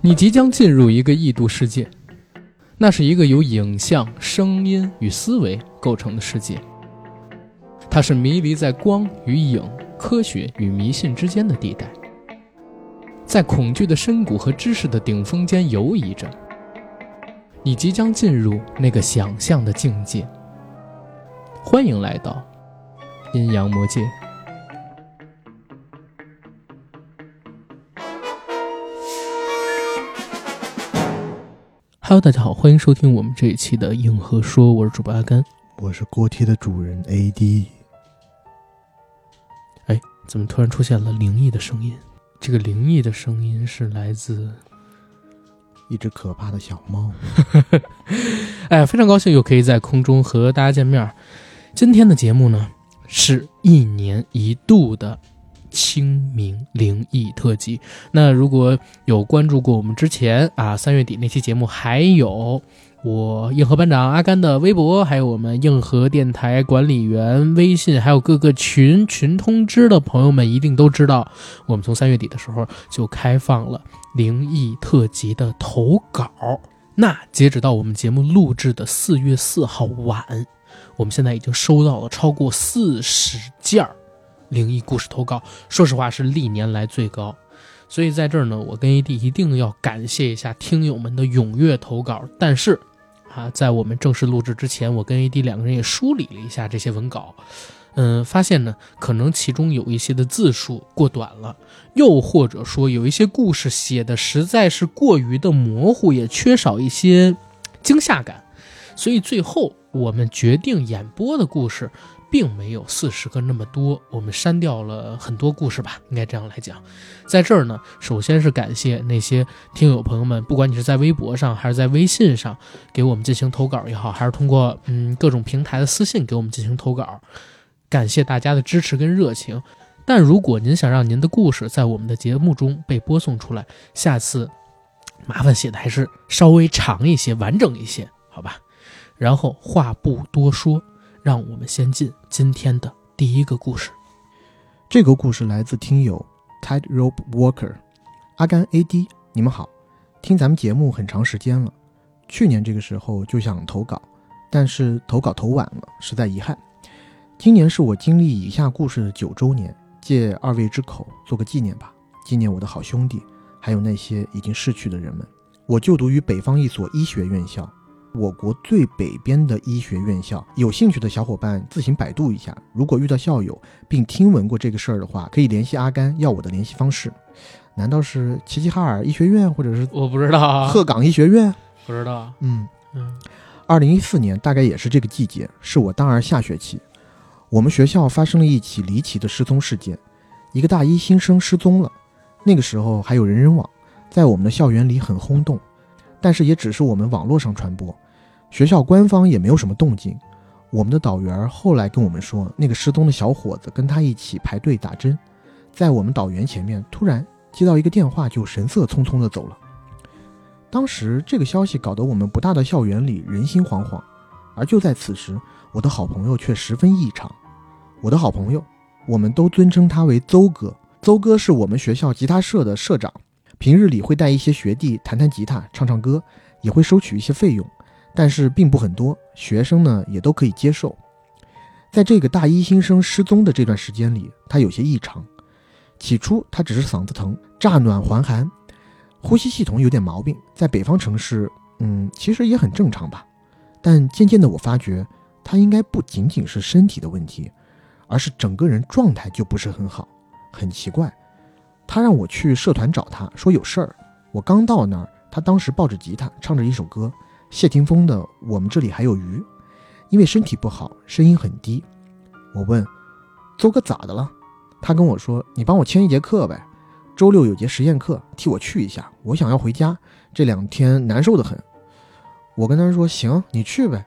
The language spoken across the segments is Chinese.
你即将进入一个异度世界，那是一个由影像、声音与思维构成的世界。它是迷离在光与影、科学与迷信之间的地带，在恐惧的深谷和知识的顶峰间游移着。你即将进入那个想象的境界。欢迎来到阴阳魔界。Hello，大家好，欢迎收听我们这一期的硬核说，我是主播阿甘。我是锅贴的主人 AD，哎，怎么突然出现了灵异的声音？这个灵异的声音是来自……一只可怕的小猫。哎，非常高兴又可以在空中和大家见面。今天的节目呢，是一年一度的清明灵异特辑。那如果有关注过我们之前啊三月底那期节目，还有我硬核班长阿甘的微博，还有我们硬核电台管理员微信，还有各个群群通知的朋友们，一定都知道，我们从三月底的时候就开放了灵异特辑的投稿。那截止到我们节目录制的四月四号晚，我们现在已经收到了超过四十件儿灵异故事投稿，说实话是历年来最高。所以在这儿呢，我跟 AD 一定要感谢一下听友们的踊跃投稿。但是，啊，在我们正式录制之前，我跟 AD 两个人也梳理了一下这些文稿，嗯，发现呢，可能其中有一些的字数过短了，又或者说有一些故事写的实在是过于的模糊，也缺少一些惊吓感，所以最后我们决定演播的故事。并没有四十个那么多，我们删掉了很多故事吧，应该这样来讲。在这儿呢，首先是感谢那些听友朋友们，不管你是在微博上还是在微信上给我们进行投稿也好，还是通过嗯各种平台的私信给我们进行投稿，感谢大家的支持跟热情。但如果您想让您的故事在我们的节目中被播送出来，下次麻烦写的还是稍微长一些、完整一些，好吧？然后话不多说。让我们先进今天的第一个故事。这个故事来自听友 Tightrope Walker，阿甘 AD，你们好，听咱们节目很长时间了，去年这个时候就想投稿，但是投稿投晚了，实在遗憾。今年是我经历以下故事的九周年，借二位之口做个纪念吧，纪念我的好兄弟，还有那些已经逝去的人们。我就读于北方一所医学院校。我国最北边的医学院校，有兴趣的小伙伴自行百度一下。如果遇到校友并听闻过这个事儿的话，可以联系阿甘要我的联系方式。难道是齐齐哈尔医学院，或者是我不知道鹤岗医学院？不知道。嗯嗯。二零一四年大概也是这个季节，是我大二下学期，我们学校发生了一起离奇的失踪事件，一个大一新生失踪了。那个时候还有人人网，在我们的校园里很轰动，但是也只是我们网络上传播。学校官方也没有什么动静。我们的导员后来跟我们说，那个失踪的小伙子跟他一起排队打针，在我们导员前面突然接到一个电话，就神色匆匆地走了。当时这个消息搞得我们不大的校园里人心惶惶。而就在此时，我的好朋友却十分异常。我的好朋友，我们都尊称他为邹哥。邹哥是我们学校吉他社的社长，平日里会带一些学弟弹弹吉他、唱唱歌，也会收取一些费用。但是并不很多，学生呢也都可以接受。在这个大一新生失踪的这段时间里，他有些异常。起初他只是嗓子疼，乍暖还寒，呼吸系统有点毛病，在北方城市，嗯，其实也很正常吧。但渐渐的，我发觉他应该不仅仅是身体的问题，而是整个人状态就不是很好，很奇怪。他让我去社团找他，说有事儿。我刚到那儿，他当时抱着吉他，唱着一首歌。谢霆锋的《我们这里还有鱼》，因为身体不好，声音很低。我问邹哥咋的了，他跟我说：“你帮我签一节课呗，周六有节实验课，替我去一下。我想要回家，这两天难受的很。”我跟他说：“行，你去呗。”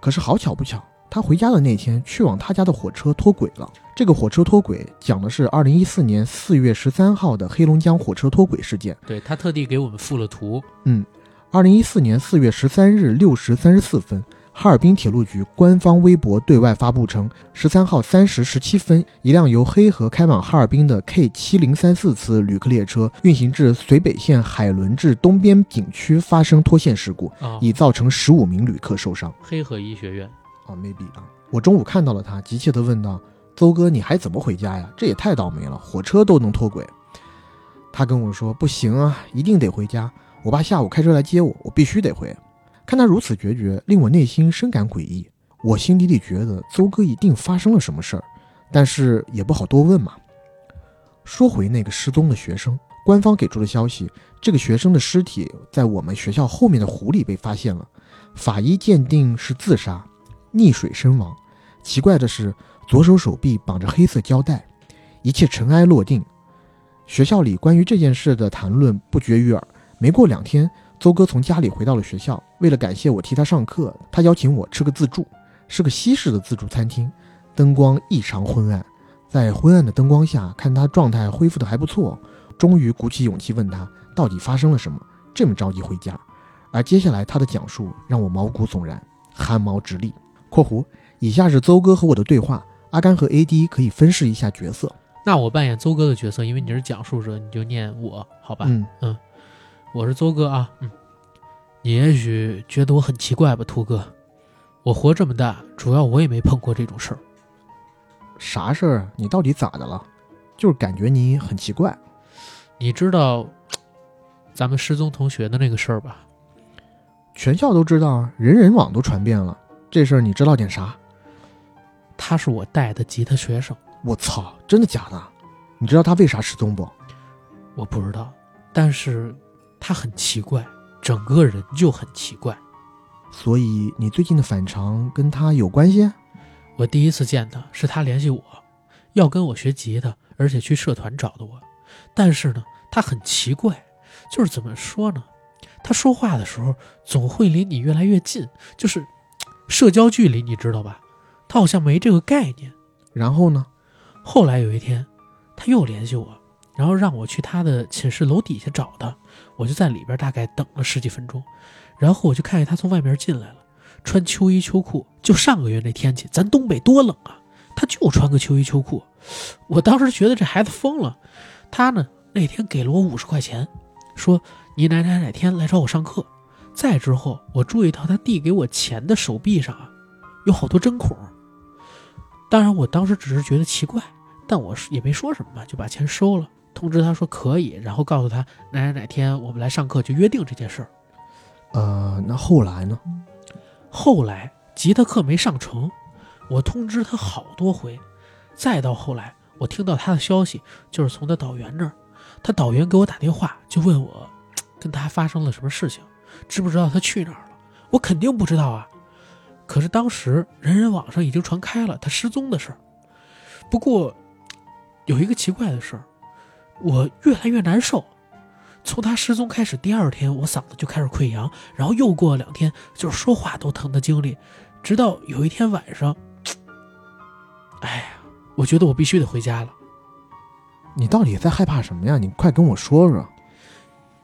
可是好巧不巧，他回家的那天，去往他家的火车脱轨了。这个火车脱轨讲的是二零一四年四月十三号的黑龙江火车脱轨事件。对他特地给我们附了图。嗯。二零一四年四月十三日六时三十四分，哈尔滨铁路局官方微博对外发布称，十三号三时十七分，一辆由黑河开往哈尔滨的 K 七零三四次旅客列车运行至绥北县海伦至东边景区发生脱线事故，啊，已造成十五名旅客受伤。黑河医学院，哦，maybe 啊，我中午看到了他，急切地问道：“邹哥，你还怎么回家呀？这也太倒霉了，火车都能脱轨。”他跟我说：“不行啊，一定得回家。我爸下午开车来接我，我必须得回。”看他如此决绝，令我内心深感诡异。我心底里觉得邹哥一定发生了什么事儿，但是也不好多问嘛。说回那个失踪的学生，官方给出的消息，这个学生的尸体在我们学校后面的湖里被发现了，法医鉴定是自杀，溺水身亡。奇怪的是，左手手臂绑着黑色胶带，一切尘埃落定。学校里关于这件事的谈论不绝于耳。没过两天。邹哥从家里回到了学校，为了感谢我替他上课，他邀请我吃个自助，是个西式的自助餐厅，灯光异常昏暗，在昏暗的灯光下看他状态恢复的还不错，终于鼓起勇气问他到底发生了什么，这么着急回家。而接下来他的讲述让我毛骨悚然，汗毛直立。（括弧以下是邹哥和我的对话，阿甘和 AD 可以分饰一下角色。）那我扮演邹哥的角色，因为你是讲述者，你就念我，好吧？嗯嗯。我是邹哥啊，嗯，你也许觉得我很奇怪吧，兔哥，我活这么大，主要我也没碰过这种事儿。啥事儿？你到底咋的了？就是感觉你很奇怪。你知道咱们失踪同学的那个事儿吧？全校都知道，人人网都传遍了。这事儿你知道点啥？他是我带的吉他学生。我操，真的假的？你知道他为啥失踪不？我不知道，但是。他很奇怪，整个人就很奇怪，所以你最近的反常跟他有关系？我第一次见他是他联系我，要跟我学吉他，而且去社团找的我。但是呢，他很奇怪，就是怎么说呢？他说话的时候总会离你越来越近，就是社交距离，你知道吧？他好像没这个概念。然后呢？后来有一天，他又联系我。然后让我去他的寝室楼底下找他，我就在里边大概等了十几分钟，然后我就看见他从外面进来了，穿秋衣秋裤。就上个月那天气，咱东北多冷啊，他就穿个秋衣秋裤。我当时觉得这孩子疯了。他呢那天给了我五十块钱，说你哪哪哪天来找我上课。再之后，我注意到他递给我钱的手臂上啊，有好多针孔。当然，我当时只是觉得奇怪，但我是也没说什么嘛，就把钱收了。通知他说可以，然后告诉他哪哪哪天我们来上课就约定这件事儿。呃，那后来呢？后来吉他课没上成，我通知他好多回。再到后来，我听到他的消息，就是从他导员那儿，他导员给我打电话，就问我 跟他发生了什么事情，知不知道他去哪儿了？我肯定不知道啊。可是当时人人网上已经传开了他失踪的事儿。不过有一个奇怪的事儿。我越来越难受，从他失踪开始，第二天我嗓子就开始溃疡，然后又过了两天，就是说话都疼的经历，直到有一天晚上，哎呀，我觉得我必须得回家了。你到底在害怕什么呀？你快跟我说说。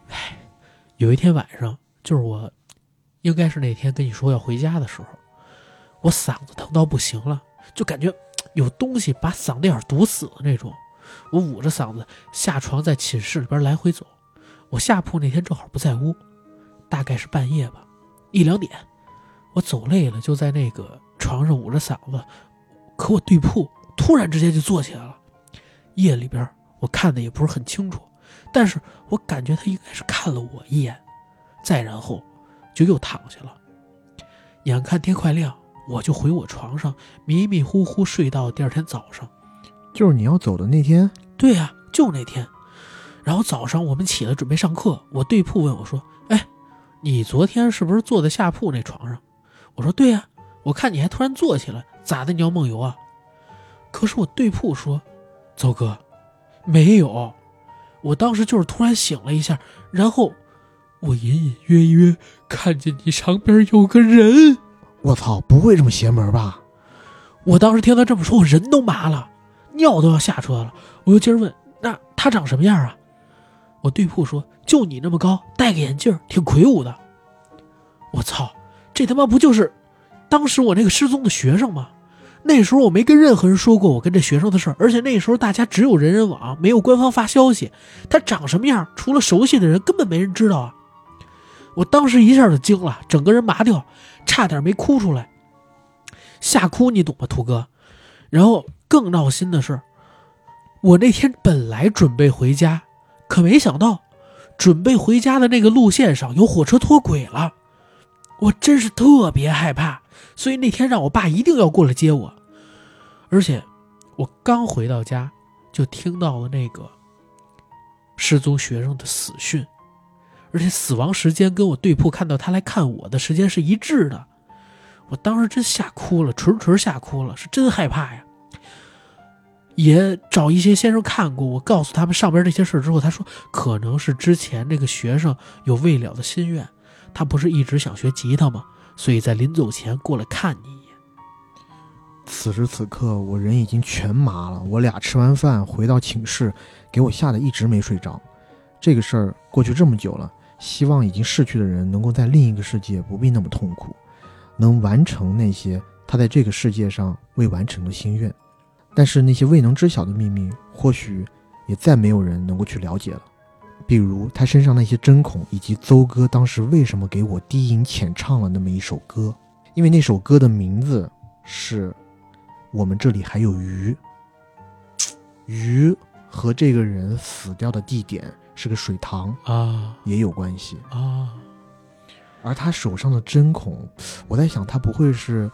哎，有一天晚上，就是我，应该是那天跟你说要回家的时候，我嗓子疼到不行了，就感觉有东西把嗓子眼堵死了那种。我捂着嗓子下床，在寝室里边来回走。我下铺那天正好不在屋，大概是半夜吧，一两点。我走累了，就在那个床上捂着嗓子。可我对铺突然之间就坐起来了。夜里边我看的也不是很清楚，但是我感觉他应该是看了我一眼，再然后就又躺下了。眼看天快亮，我就回我床上，迷迷糊糊睡到第二天早上。就是你要走的那天，对呀，就那天。然后早上我们起来准备上课，我对铺问我说：“哎，你昨天是不是坐在下铺那床上？”我说：“对呀，我看你还突然坐起来，咋的？你要梦游啊？”可是我对铺说：“邹哥，没有，我当时就是突然醒了一下，然后我隐隐约约看见你上边有个人。”我操，不会这么邪门吧？我当时听他这么说，我人都麻了。尿都要下出来了，我又接着问：“那他长什么样啊？”我对铺说：“就你那么高，戴个眼镜，挺魁梧的。”我操，这他妈不就是当时我那个失踪的学生吗，那时候我没跟任何人说过我跟这学生的事儿，而且那时候大家只有人人网，没有官方发消息，他长什么样，除了熟悉的人，根本没人知道啊。我当时一下就惊了，整个人麻掉，差点没哭出来，吓哭你懂吗，土哥？然后更闹心的是，我那天本来准备回家，可没想到，准备回家的那个路线上有火车脱轨了，我真是特别害怕，所以那天让我爸一定要过来接我，而且我刚回到家，就听到了那个失踪学生的死讯。而且死亡时间跟我对铺看到他来看我的时间是一致的，我当时真吓哭了，纯纯吓哭了，是真害怕呀。也找一些先生看过，我告诉他们上边这些事之后，他说可能是之前那个学生有未了的心愿，他不是一直想学吉他吗？所以在临走前过来看你一眼。此时此刻，我人已经全麻了。我俩吃完饭回到寝室，给我吓得一直没睡着。这个事儿过去这么久了。希望已经逝去的人能够在另一个世界不必那么痛苦，能完成那些他在这个世界上未完成的心愿。但是那些未能知晓的秘密，或许也再没有人能够去了解了。比如他身上那些针孔，以及邹哥当时为什么给我低吟浅唱了那么一首歌，因为那首歌的名字是“我们这里还有鱼”，鱼和这个人死掉的地点。是个水塘啊，也有关系啊。而他手上的针孔，我在想，他不会是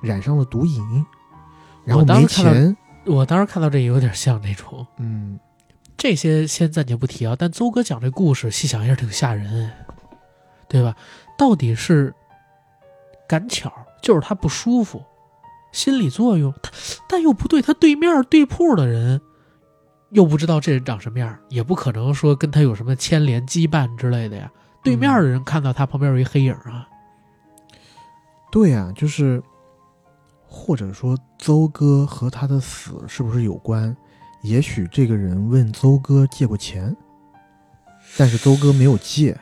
染上了毒瘾，然后没钱。我当时看到这有点像那种，嗯，这些先暂且不提啊。但邹哥讲这故事，细想一下挺吓人，对吧？到底是赶巧，就是他不舒服，心理作用，他但又不对，他对面对铺的人。又不知道这人长什么样，也不可能说跟他有什么牵连羁绊之类的呀。对面的人看到他旁边有一黑影啊。对呀，就是，或者说邹哥和他的死是不是有关？也许这个人问邹哥借过钱，但是邹哥没有借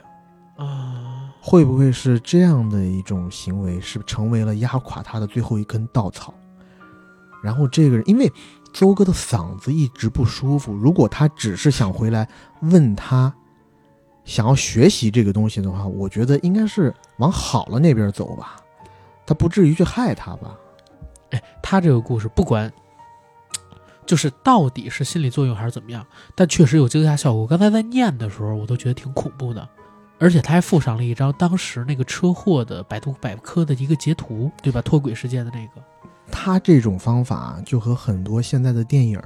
啊。会不会是这样的一种行为，是成为了压垮他的最后一根稻草？然后这个人因为。周哥的嗓子一直不舒服。如果他只是想回来问他，想要学习这个东西的话，我觉得应该是往好了那边走吧，他不至于去害他吧？哎，他这个故事不管，就是到底是心理作用还是怎么样，但确实有惊吓效果。刚才在念的时候，我都觉得挺恐怖的，而且他还附上了一张当时那个车祸的百度百科的一个截图，对吧？脱轨事件的那个。他这种方法就和很多现在的电影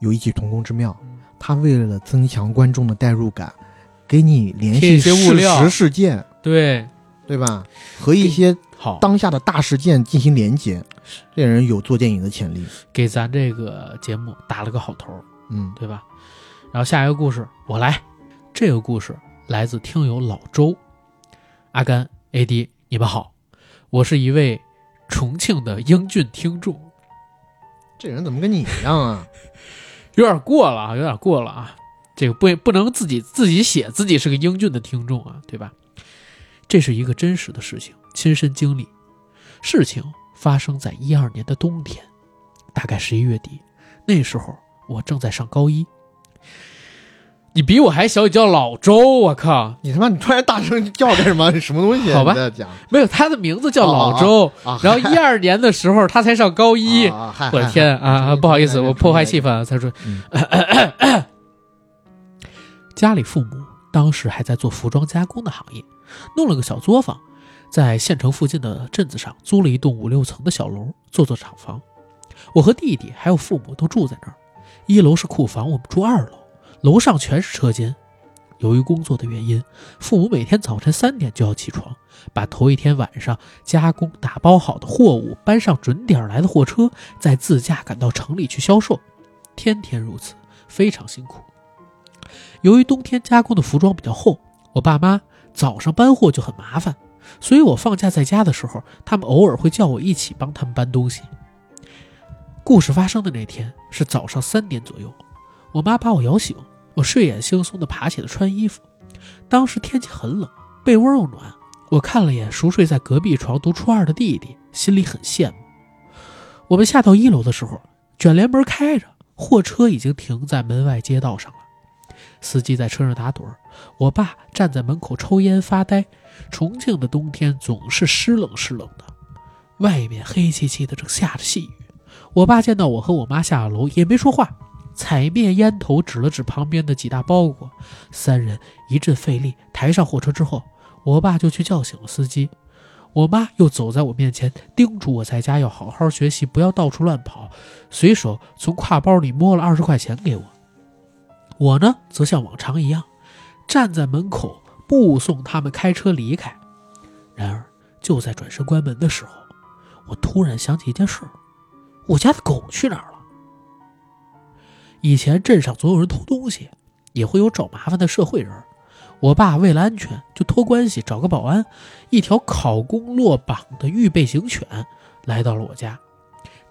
有异曲同工之妙。他为了增强观众的代入感，给你联系事实事件，对。对吧？和一些好。当下的大事件进行连接，这人有做电影的潜力，给咱这个节目打了个好头，嗯，对吧？然后下一个故事我来，这个故事来自听友老周，阿甘 AD，你们好，我是一位。重庆的英俊听众，这人怎么跟你一样啊？有点过了啊，有点过了啊！这个不不能自己自己写自己是个英俊的听众啊，对吧？这是一个真实的事情，亲身经历。事情发生在一二年的冬天，大概十一月底，那时候我正在上高一。你比我还小，你叫老周，我靠！你他妈，你突然大声叫干什么？什么东西？好吧，讲没有，他的名字叫老周。然后一二年的时候，他才上高一。我的天啊！不好意思，我破坏气氛。他说，家里父母当时还在做服装加工的行业，弄了个小作坊，在县城附近的镇子上租了一栋五六层的小楼，做做厂房。我和弟弟还有父母都住在那儿，一楼是库房，我们住二楼。楼上全是车间。由于工作的原因，父母每天早晨三点就要起床，把头一天晚上加工打包好的货物搬上准点来的货车，再自驾赶到城里去销售。天天如此，非常辛苦。由于冬天加工的服装比较厚，我爸妈早上搬货就很麻烦，所以我放假在家的时候，他们偶尔会叫我一起帮他们搬东西。故事发生的那天是早上三点左右，我妈把我摇醒。我睡眼惺忪地爬起来穿衣服，当时天气很冷，被窝又暖，我看了眼熟睡在隔壁床读初二的弟弟，心里很羡慕。我们下到一楼的时候，卷帘门开着，货车已经停在门外街道上了。司机在车上打盹，我爸站在门口抽烟发呆。重庆的冬天总是湿冷湿冷的，外面黑漆漆的，正下着细雨。我爸见到我和我妈下了楼，也没说话，踩灭烟头，指了指旁边的几大包裹。三人一阵费力抬上货车之后，我爸就去叫醒了司机。我妈又走在我面前，叮嘱我在家要好好学习，不要到处乱跑。随手从挎包里摸了二十块钱给我。我呢，则像往常一样，站在门口目送他们开车离开。然而，就在转身关门的时候，我突然想起一件事：我家的狗去哪儿了？以前镇上总有人偷东西，也会有找麻烦的社会人。我爸为了安全，就托关系找个保安，一条考公落榜的预备警犬来到了我家。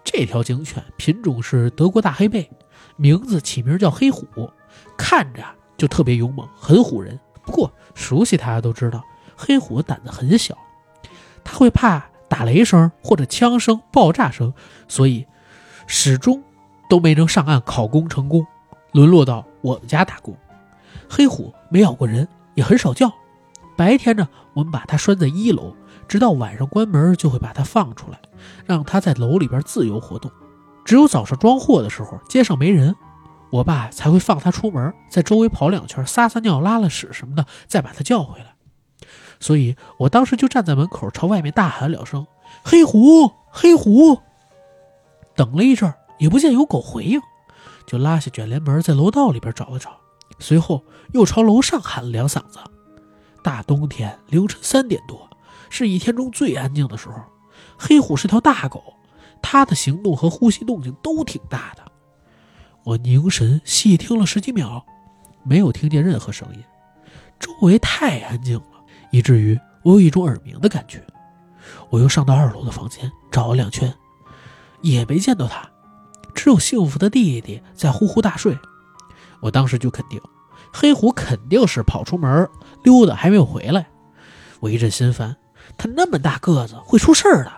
这条警犬品种是德国大黑背，名字起名叫黑虎。看着就特别勇猛，很唬人。不过熟悉它的都知道，黑虎胆子很小，它会怕打雷声或者枪声、爆炸声，所以始终都没能上岸考公成功，沦落到我们家打工。黑虎没咬过人，也很少叫。白天呢，我们把它拴在一楼，直到晚上关门就会把它放出来，让它在楼里边自由活动。只有早上装货的时候，街上没人。我爸才会放它出门，在周围跑两圈，撒撒尿、拉拉屎什么的，再把它叫回来。所以我当时就站在门口，朝外面大喊两声：“黑虎，黑虎！” 等了一阵，也不见有狗回应，就拉下卷帘门，在楼道里边找了找，随后又朝楼上喊了两嗓子。大冬天凌晨三点多，是一天中最安静的时候。黑虎是条大狗，它的行动和呼吸动静都挺大的。我凝神细听了十几秒，没有听见任何声音，周围太安静了，以至于我有一种耳鸣的感觉。我又上到二楼的房间找了两圈，也没见到他，只有幸福的弟弟在呼呼大睡。我当时就肯定，黑虎肯定是跑出门溜达，还没有回来。我一阵心烦，他那么大个子会出事儿的，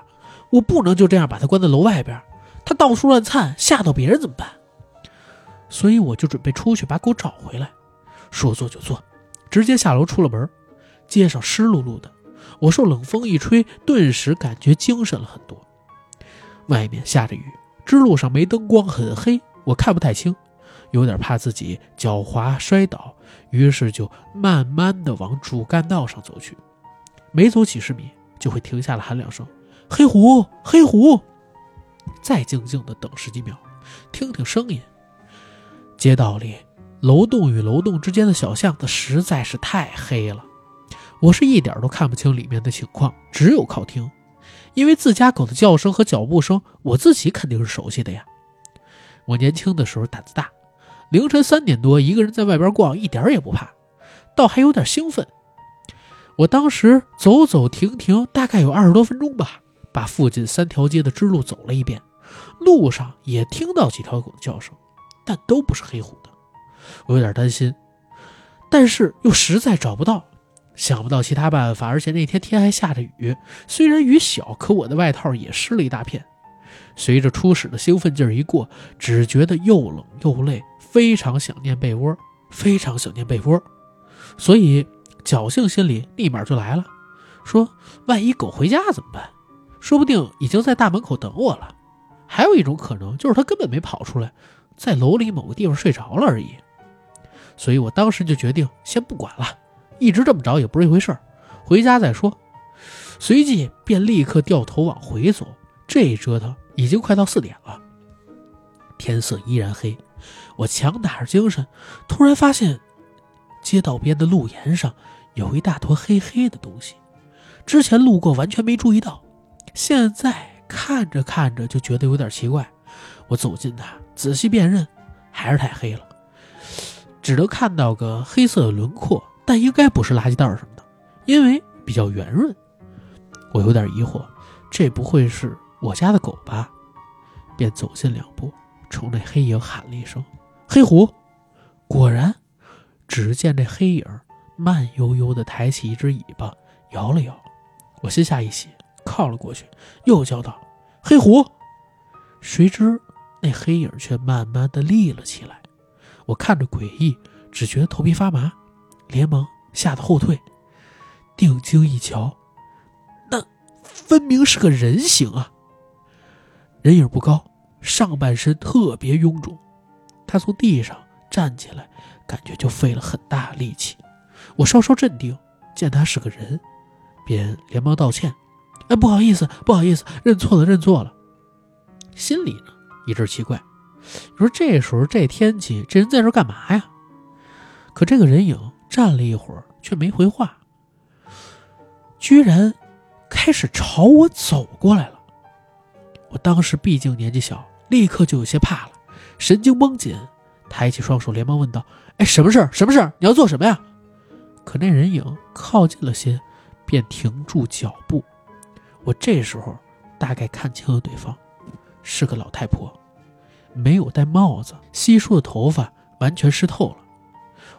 我不能就这样把他关在楼外边，他到处乱窜，吓到别人怎么办？所以我就准备出去把狗找回来，说做就做，直接下楼出了门。街上湿漉漉的，我受冷风一吹，顿时感觉精神了很多。外面下着雨，支路上没灯光，很黑，我看不太清，有点怕自己脚滑摔倒，于是就慢慢的往主干道上走去。没走几十米，就会停下来喊两声“黑虎，黑虎”，再静静的等十几秒，听听声音。街道里，楼栋与楼栋之间的小巷子实在是太黑了，我是一点都看不清里面的情况，只有靠听。因为自家狗的叫声和脚步声，我自己肯定是熟悉的呀。我年轻的时候胆子大，凌晨三点多一个人在外边逛，一点也不怕，倒还有点兴奋。我当时走走停停，大概有二十多分钟吧，把附近三条街的支路走了一遍，路上也听到几条狗的叫声。但都不是黑虎的，我有点担心，但是又实在找不到，想不到其他办法，而且那天天还下着雨，虽然雨小，可我的外套也湿了一大片。随着初始的兴奋劲儿一过，只觉得又冷又累，非常想念被窝，非常想念被窝，所以侥幸心理立马就来了，说万一狗回家怎么办？说不定已经在大门口等我了。还有一种可能就是它根本没跑出来。在楼里某个地方睡着了而已，所以我当时就决定先不管了，一直这么着也不是一回事儿，回家再说。随即便立刻掉头往回走。这一折腾已经快到四点了，天色依然黑。我强打着精神，突然发现街道边的路沿上有一大坨黑黑的东西，之前路过完全没注意到，现在看着看着就觉得有点奇怪。我走近它。仔细辨认，还是太黑了，只能看到个黑色的轮廓，但应该不是垃圾袋什么的，因为比较圆润。我有点疑惑，这不会是我家的狗吧？便走近两步，冲那黑影喊了一声：“黑虎！”果然，只见这黑影慢悠悠地抬起一只尾巴，摇了摇，我心下一喜，靠了过去，又叫道：“黑虎！”谁知那黑影却慢慢的立了起来。我看着诡异，只觉得头皮发麻，连忙吓得后退。定睛一瞧，那分明是个人形啊！人影不高，上半身特别臃肿。他从地上站起来，感觉就费了很大力气。我稍稍镇定，见他是个人，便连忙道歉：“哎，不好意思，不好意思，认错了，认错了。”心里呢一阵奇怪，你说这时候这天气，这人在这干嘛呀？可这个人影站了一会儿，却没回话，居然开始朝我走过来了。我当时毕竟年纪小，立刻就有些怕了，神经绷紧，抬起双手，连忙问道：“哎，什么事儿？什么事儿？你要做什么呀？”可那人影靠近了些，便停住脚步。我这时候大概看清了对方，是个老太婆，没有戴帽子，稀疏的头发完全湿透了，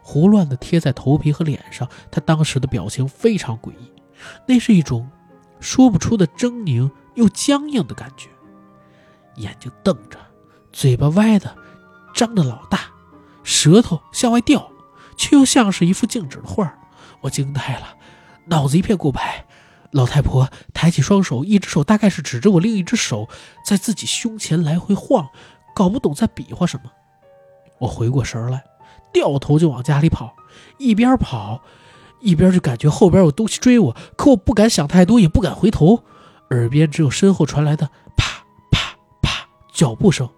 胡乱的贴在头皮和脸上。她当时的表情非常诡异，那是一种说不出的狰狞又僵硬的感觉，眼睛瞪着，嘴巴歪的张的老大，舌头向外掉。却又像是一幅静止的画我惊呆了，脑子一片空白。老太婆抬起双手，一只手大概是指着我，另一只手在自己胸前来回晃，搞不懂在比划什么。我回过神来，掉头就往家里跑，一边跑一边就感觉后边有东西追我，可我不敢想太多，也不敢回头，耳边只有身后传来的啪啪啪脚步声。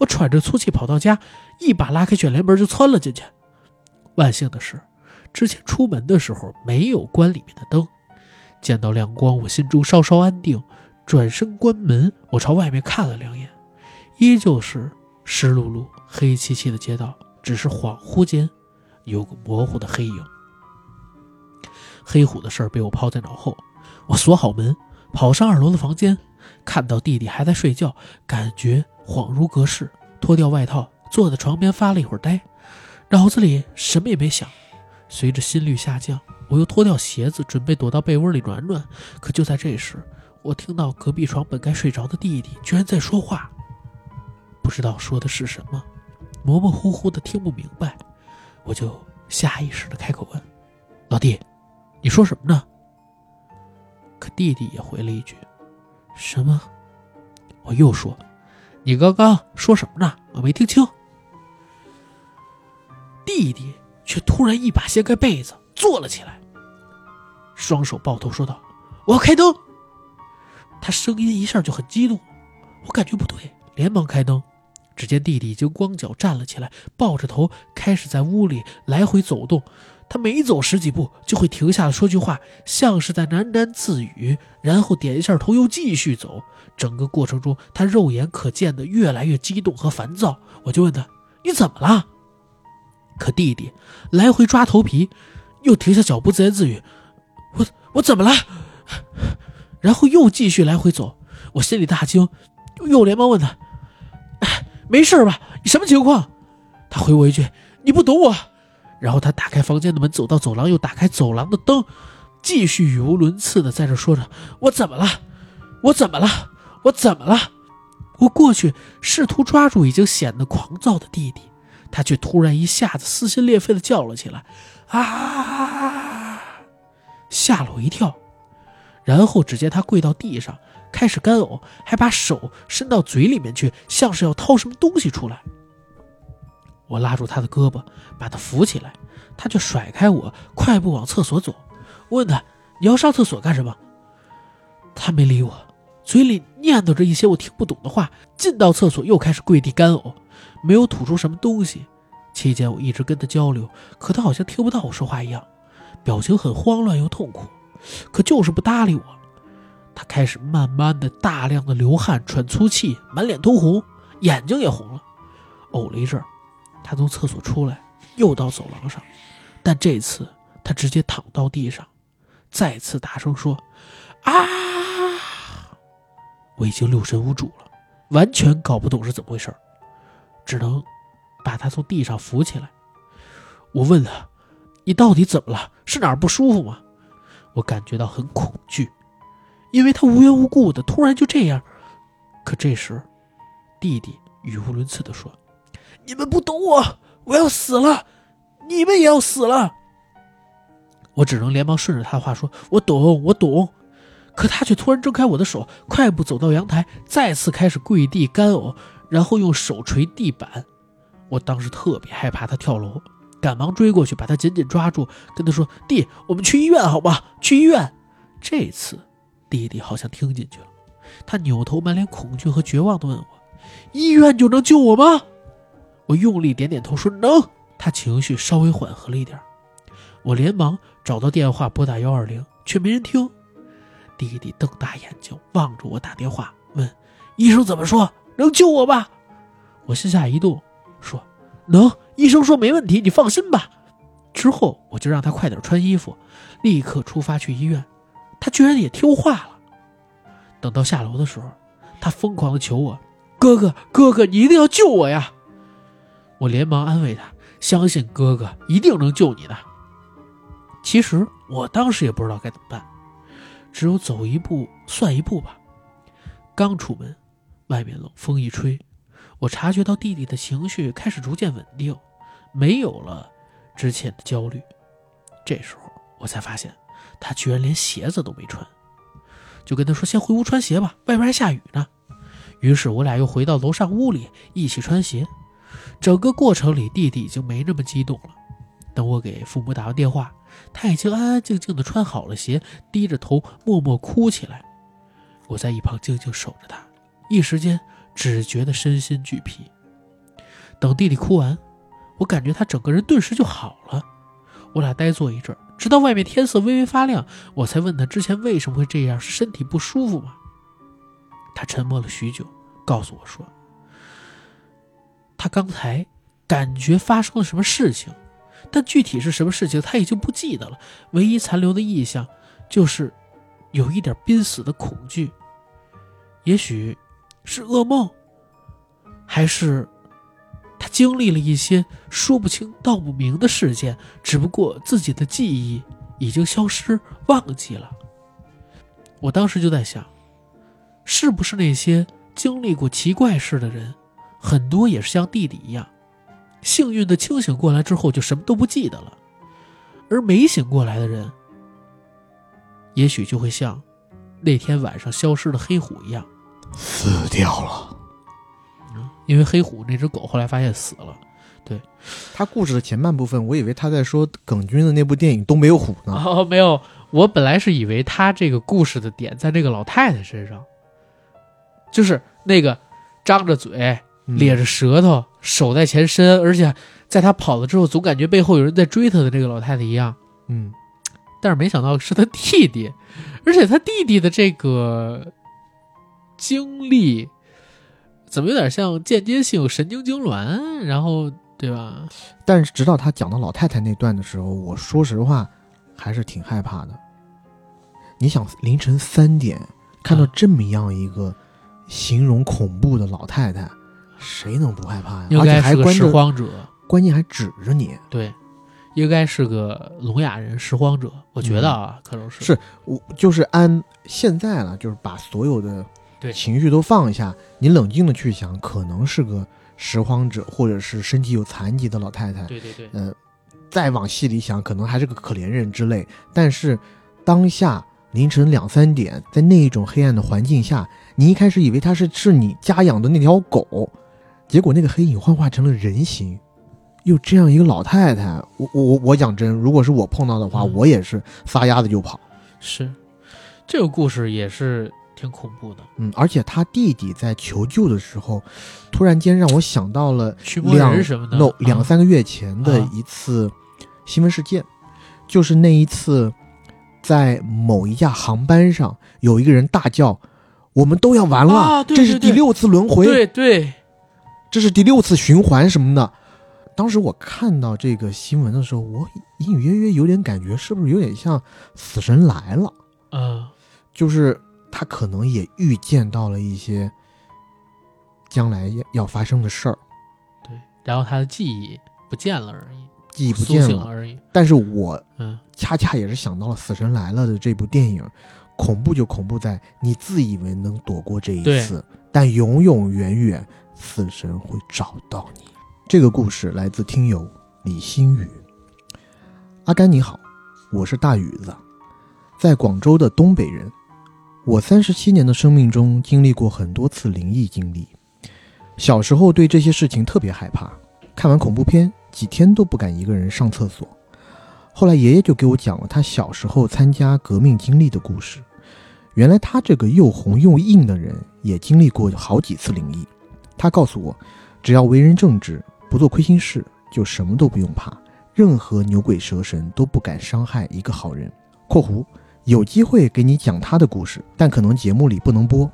我喘着粗气跑到家，一把拉开卷帘门就窜了进去。万幸的是，之前出门的时候没有关里面的灯。见到亮光，我心中稍稍安定，转身关门。我朝外面看了两眼，依旧是湿漉漉、黑漆漆的街道，只是恍惚间有个模糊的黑影。黑虎的事儿被我抛在脑后，我锁好门，跑上二楼的房间，看到弟弟还在睡觉，感觉恍如隔世，脱掉外套，坐在床边发了一会儿呆。脑子里什么也没想，随着心率下降，我又脱掉鞋子，准备躲到被窝里暖暖。可就在这时，我听到隔壁床本该睡着的弟弟居然在说话，不知道说的是什么，模模糊糊的听不明白。我就下意识的开口问：“老弟，你说什么呢？”可弟弟也回了一句：“什么？”我又说：“你刚刚说什么呢？我没听清。”弟弟却突然一把掀开被子坐了起来，双手抱头说道：“我要开灯。”他声音一下就很激动，我感觉不对，连忙开灯。只见弟弟已经光脚站了起来，抱着头开始在屋里来回走动。他每走十几步就会停下来说句话，像是在喃喃自语，然后点一下头又继续走。整个过程中，他肉眼可见的越来越激动和烦躁。我就问他：“你怎么了？”可弟弟来回抓头皮，又停下脚步自言自语：“我我怎么了？”然后又继续来回走。我心里大惊，又连忙问他：“没事吧？你什么情况？”他回我一句：“你不懂我。”然后他打开房间的门，走到走廊，又打开走廊的灯，继续语无伦次的在这说着：“我怎么了？我怎么了？我怎么了？”我过去试图抓住已经显得狂躁的弟弟。他却突然一下子撕心裂肺的叫了起来，啊！吓了我一跳。然后只见他跪到地上，开始干呕，还把手伸到嘴里面去，像是要掏什么东西出来。我拉住他的胳膊，把他扶起来，他却甩开我，快步往厕所走。问他：“你要上厕所干什么？”他没理我，嘴里念叨着一些我听不懂的话。进到厕所，又开始跪地干呕。没有吐出什么东西，期间我一直跟他交流，可他好像听不到我说话一样，表情很慌乱又痛苦，可就是不搭理我。他开始慢慢的、大量的流汗、喘粗气，满脸通红，眼睛也红了。呕了一阵，他从厕所出来，又到走廊上，但这次他直接躺到地上，再次大声说：“啊！”我已经六神无主了，完全搞不懂是怎么回事只能把他从地上扶起来。我问他：“你到底怎么了？是哪儿不舒服吗？”我感觉到很恐惧，因为他无缘无故的突然就这样。可这时，弟弟语无伦次的说：“你们不懂我，我要死了，你们也要死了。”我只能连忙顺着他的话说：“我懂，我懂。”可他却突然挣开我的手，快步走到阳台，再次开始跪地干呕，然后用手捶地板。我当时特别害怕他跳楼，赶忙追过去，把他紧紧抓住，跟他说：“弟，我们去医院好吗？去医院。”这次，弟弟好像听进去了，他扭头，满脸恐惧和绝望地问我：“医院就能救我吗？”我用力点点头，说：“能。”他情绪稍微缓和了一点，我连忙找到电话，拨打幺二零，却没人听。弟弟瞪大眼睛望着我打电话，问：“医生怎么说？能救我吧？”我心下一动，说：“能。医生说没问题，你放心吧。”之后我就让他快点穿衣服，立刻出发去医院。他居然也听话了。等到下楼的时候，他疯狂的求我：“哥哥，哥哥，你一定要救我呀！”我连忙安慰他：“相信哥哥一定能救你的。”其实我当时也不知道该怎么办。只有走一步算一步吧。刚出门，外面冷风一吹，我察觉到弟弟的情绪开始逐渐稳定，没有了之前的焦虑。这时候我才发现，他居然连鞋子都没穿，就跟他说：“先回屋穿鞋吧，外边还下雨呢。”于是我俩又回到楼上屋里一起穿鞋。整个过程里，弟弟已经没那么激动了。等我给父母打完电话。他已经安安静静地穿好了鞋，低着头默默哭起来。我在一旁静静守着他，一时间只觉得身心俱疲。等弟弟哭完，我感觉他整个人顿时就好了。我俩呆坐一阵，直到外面天色微微发亮，我才问他之前为什么会这样，是身体不舒服吗？他沉默了许久，告诉我说，他刚才感觉发生了什么事情。但具体是什么事情，他已经不记得了。唯一残留的印象，就是有一点濒死的恐惧。也许是噩梦，还是他经历了一些说不清道不明的事件，只不过自己的记忆已经消失，忘记了。我当时就在想，是不是那些经历过奇怪事的人，很多也是像弟弟一样。幸运的清醒过来之后，就什么都不记得了；而没醒过来的人，也许就会像那天晚上消失的黑虎一样，死掉了。因为黑虎那只狗后来发现死了。对他故事的前半部分，我以为他在说耿军的那部电影《东北虎》呢。哦，没有，我本来是以为他这个故事的点在这个老太太身上，就是那个张着嘴。咧着舌头，手在前伸，而且在他跑了之后，总感觉背后有人在追他的这个老太太一样。嗯，但是没想到是他弟弟，而且他弟弟的这个经历，怎么有点像间接性神经痉挛？然后，对吧？但是直到他讲到老太太那段的时候，我说实话还是挺害怕的。你想凌晨三点看到这么样一个形容恐怖的老太太。谁能不害怕呀？应该是个拾荒者，关键还指着你。对，应该是个聋哑人拾荒者。我觉得啊，可能是是我就是按现在了，就是把所有的情绪都放下，你冷静的去想，可能是个拾荒者，或者是身体有残疾的老太太。对对对。呃，再往细里想，可能还是个可怜人之类。但是当下凌晨两三点，在那一种黑暗的环境下，你一开始以为他是是你家养的那条狗。结果那个黑影幻化成了人形，又这样一个老太太，我我我讲真，如果是我碰到的话，我也是撒丫子就跑。是，这个故事也是挺恐怖的。嗯，而且他弟弟在求救的时候，突然间让我想到了两什么的，no 两三个月前的一次新闻事件，就是那一次在某一架航班上，有一个人大叫：“我们都要完了，这是第六次轮回。”对对。这是第六次循环什么的，当时我看到这个新闻的时候，我隐隐约约有点感觉，是不是有点像死神来了？嗯，就是他可能也预见到了一些将来要要发生的事儿。对，然后他的记忆不见了而已，记忆不见了而已。但是我嗯，恰恰也是想到了《死神来了》的这部电影，恐怖就恐怖在你自以为能躲过这一次，但永永远远死神会找到你。这个故事来自听友李新宇。阿甘你好，我是大宇子，在广州的东北人。我三十七年的生命中经历过很多次灵异经历。小时候对这些事情特别害怕，看完恐怖片几天都不敢一个人上厕所。后来爷爷就给我讲了他小时候参加革命经历的故事。原来他这个又红又硬的人也经历过好几次灵异。他告诉我，只要为人正直，不做亏心事，就什么都不用怕。任何牛鬼蛇神都不敢伤害一个好人。（括弧有机会给你讲他的故事，但可能节目里不能播。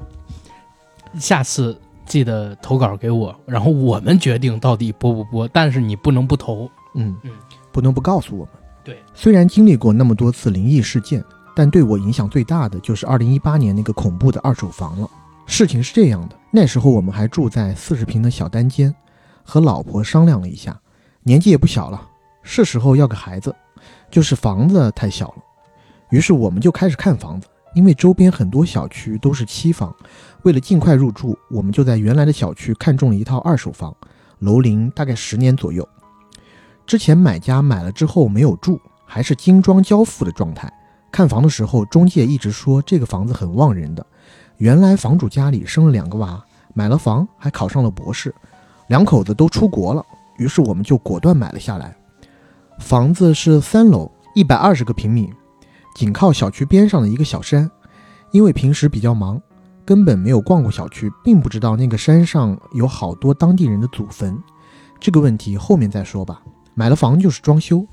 下次记得投稿给我，然后我们决定到底播不播。但是你不能不投，嗯嗯，不能不告诉我们。对，虽然经历过那么多次灵异事件，但对我影响最大的就是二零一八年那个恐怖的二手房了。事情是这样的，那时候我们还住在四十平的小单间，和老婆商量了一下，年纪也不小了。是时候要个孩子，就是房子太小了，于是我们就开始看房子。因为周边很多小区都是期房，为了尽快入住，我们就在原来的小区看中了一套二手房，楼龄大概十年左右。之前买家买了之后没有住，还是精装交付的状态。看房的时候，中介一直说这个房子很旺人的。原来房主家里生了两个娃，买了房还考上了博士，两口子都出国了，于是我们就果断买了下来。房子是三楼，一百二十个平米，紧靠小区边上的一个小山。因为平时比较忙，根本没有逛过小区，并不知道那个山上有好多当地人的祖坟。这个问题后面再说吧。买了房就是装修，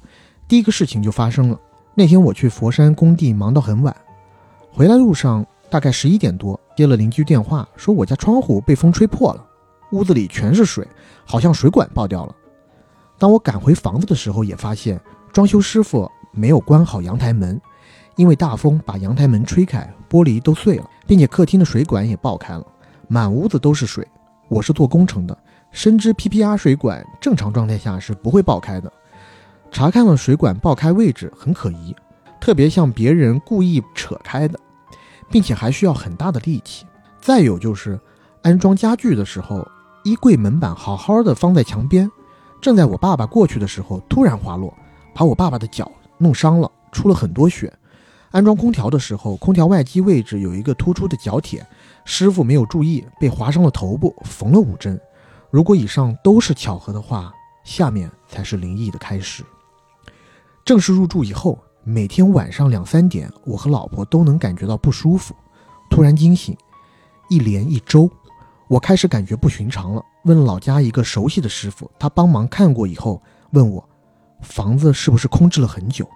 第一个事情就发生了。那天我去佛山工地忙到很晚，回来路上大概十一点多，接了邻居电话，说我家窗户被风吹破了，屋子里全是水，好像水管爆掉了。当我赶回房子的时候，也发现装修师傅没有关好阳台门，因为大风把阳台门吹开，玻璃都碎了，并且客厅的水管也爆开了，满屋子都是水。我是做工程的，深知 PPR 水管正常状态下是不会爆开的。查看了水管爆开位置，很可疑，特别像别人故意扯开的，并且还需要很大的力气。再有就是安装家具的时候，衣柜门板好好的放在墙边。正在我爸爸过去的时候，突然滑落，把我爸爸的脚弄伤了，出了很多血。安装空调的时候，空调外机位置有一个突出的角铁，师傅没有注意，被划伤了头部，缝了五针。如果以上都是巧合的话，下面才是灵异的开始。正式入住以后，每天晚上两三点，我和老婆都能感觉到不舒服，突然惊醒。一连一周。我开始感觉不寻常了，问老家一个熟悉的师傅，他帮忙看过以后，问我房子是不是空置了很久，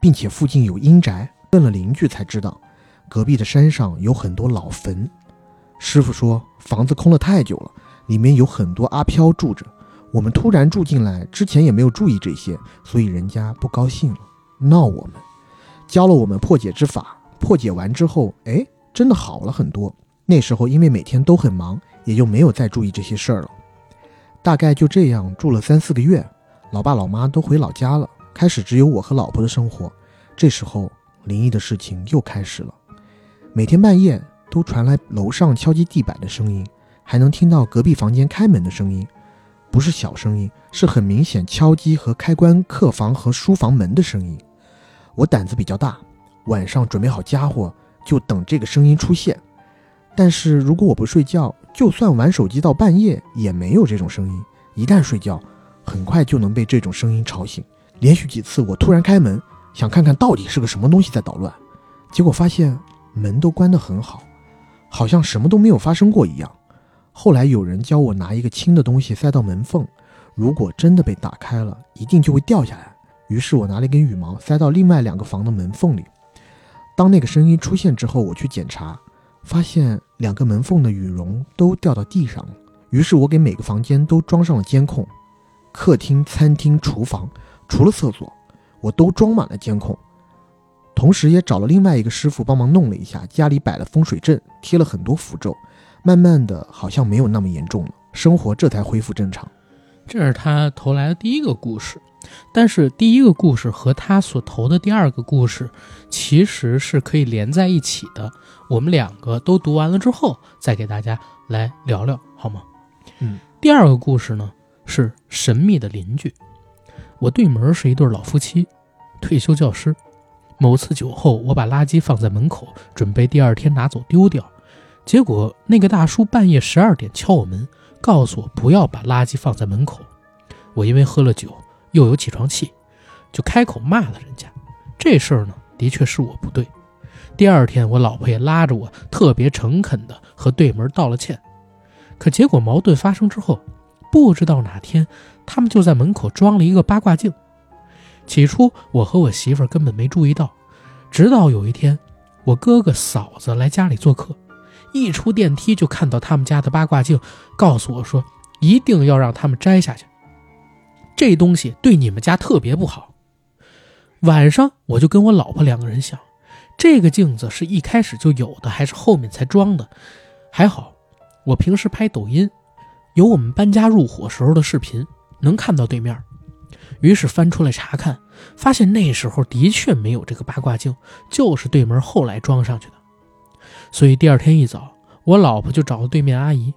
并且附近有阴宅。问了邻居才知道，隔壁的山上有很多老坟。师傅说房子空了太久了，里面有很多阿飘住着。我们突然住进来，之前也没有注意这些，所以人家不高兴了，闹我们，教了我们破解之法。破解完之后，哎，真的好了很多。那时候因为每天都很忙。也就没有再注意这些事儿了。大概就这样住了三四个月，老爸老妈都回老家了，开始只有我和老婆的生活。这时候灵异的事情又开始了，每天半夜都传来楼上敲击地板的声音，还能听到隔壁房间开门的声音，不是小声音，是很明显敲击和开关客房和书房门的声音。我胆子比较大，晚上准备好家伙，就等这个声音出现。但是如果我不睡觉，就算玩手机到半夜，也没有这种声音。一旦睡觉，很快就能被这种声音吵醒。连续几次，我突然开门，想看看到底是个什么东西在捣乱，结果发现门都关得很好，好像什么都没有发生过一样。后来有人教我拿一个轻的东西塞到门缝，如果真的被打开了，一定就会掉下来。于是我拿了一根羽毛塞到另外两个房的门缝里。当那个声音出现之后，我去检查。发现两个门缝的羽绒都掉到地上了，于是我给每个房间都装上了监控，客厅、餐厅、厨房，除了厕所，我都装满了监控。同时也找了另外一个师傅帮忙弄了一下，家里摆了风水阵，贴了很多符咒，慢慢的好像没有那么严重了，生活这才恢复正常。这是他投来的第一个故事。但是第一个故事和他所投的第二个故事其实是可以连在一起的。我们两个都读完了之后，再给大家来聊聊，好吗？嗯，第二个故事呢是神秘的邻居。我对门是一对老夫妻，退休教师。某次酒后，我把垃圾放在门口，准备第二天拿走丢掉。结果那个大叔半夜十二点敲我门，告诉我不要把垃圾放在门口。我因为喝了酒，又有起床气，就开口骂了人家。这事儿呢，的确是我不对。第二天，我老婆也拉着我，特别诚恳地和对门道了歉。可结果矛盾发生之后，不知道哪天，他们就在门口装了一个八卦镜。起初，我和我媳妇根本没注意到，直到有一天，我哥哥嫂子来家里做客，一出电梯就看到他们家的八卦镜，告诉我说一定要让他们摘下去，这东西对你们家特别不好。晚上，我就跟我老婆两个人想，这个镜子是一开始就有的，还是后面才装的？还好，我平时拍抖音，有我们搬家入伙时候的视频，能看到对面。于是翻出来查看，发现那时候的确没有这个八卦镜，就是对门后来装上去的。所以第二天一早，我老婆就找了对面阿姨，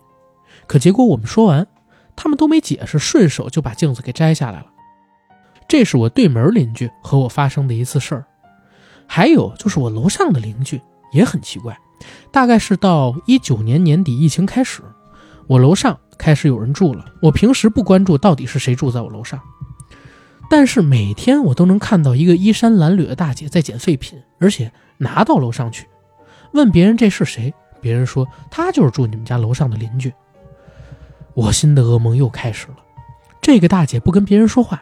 可结果我们说完，他们都没解释，顺手就把镜子给摘下来了。这是我对门邻居和我发生的一次事儿。还有就是我楼上的邻居也很奇怪，大概是到一九年年底疫情开始，我楼上开始有人住了。我平时不关注到底是谁住在我楼上。但是每天我都能看到一个衣衫褴褛的大姐在捡废品，而且拿到楼上去。问别人这是谁，别人说她就是住你们家楼上的邻居。我心的噩梦又开始了。这个大姐不跟别人说话，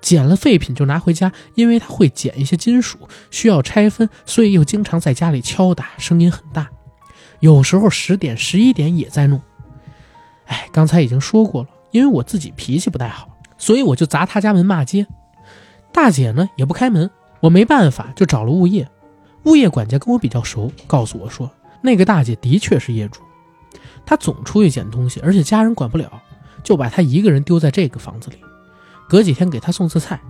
捡了废品就拿回家，因为她会捡一些金属，需要拆分，所以又经常在家里敲打，声音很大。有时候十点、十一点也在弄。哎，刚才已经说过了，因为我自己脾气不太好。所以我就砸他家门骂街，大姐呢也不开门，我没办法就找了物业，物业管家跟我比较熟，告诉我说那个大姐的确是业主，她总出去捡东西，而且家人管不了，就把她一个人丢在这个房子里，隔几天给她送次菜。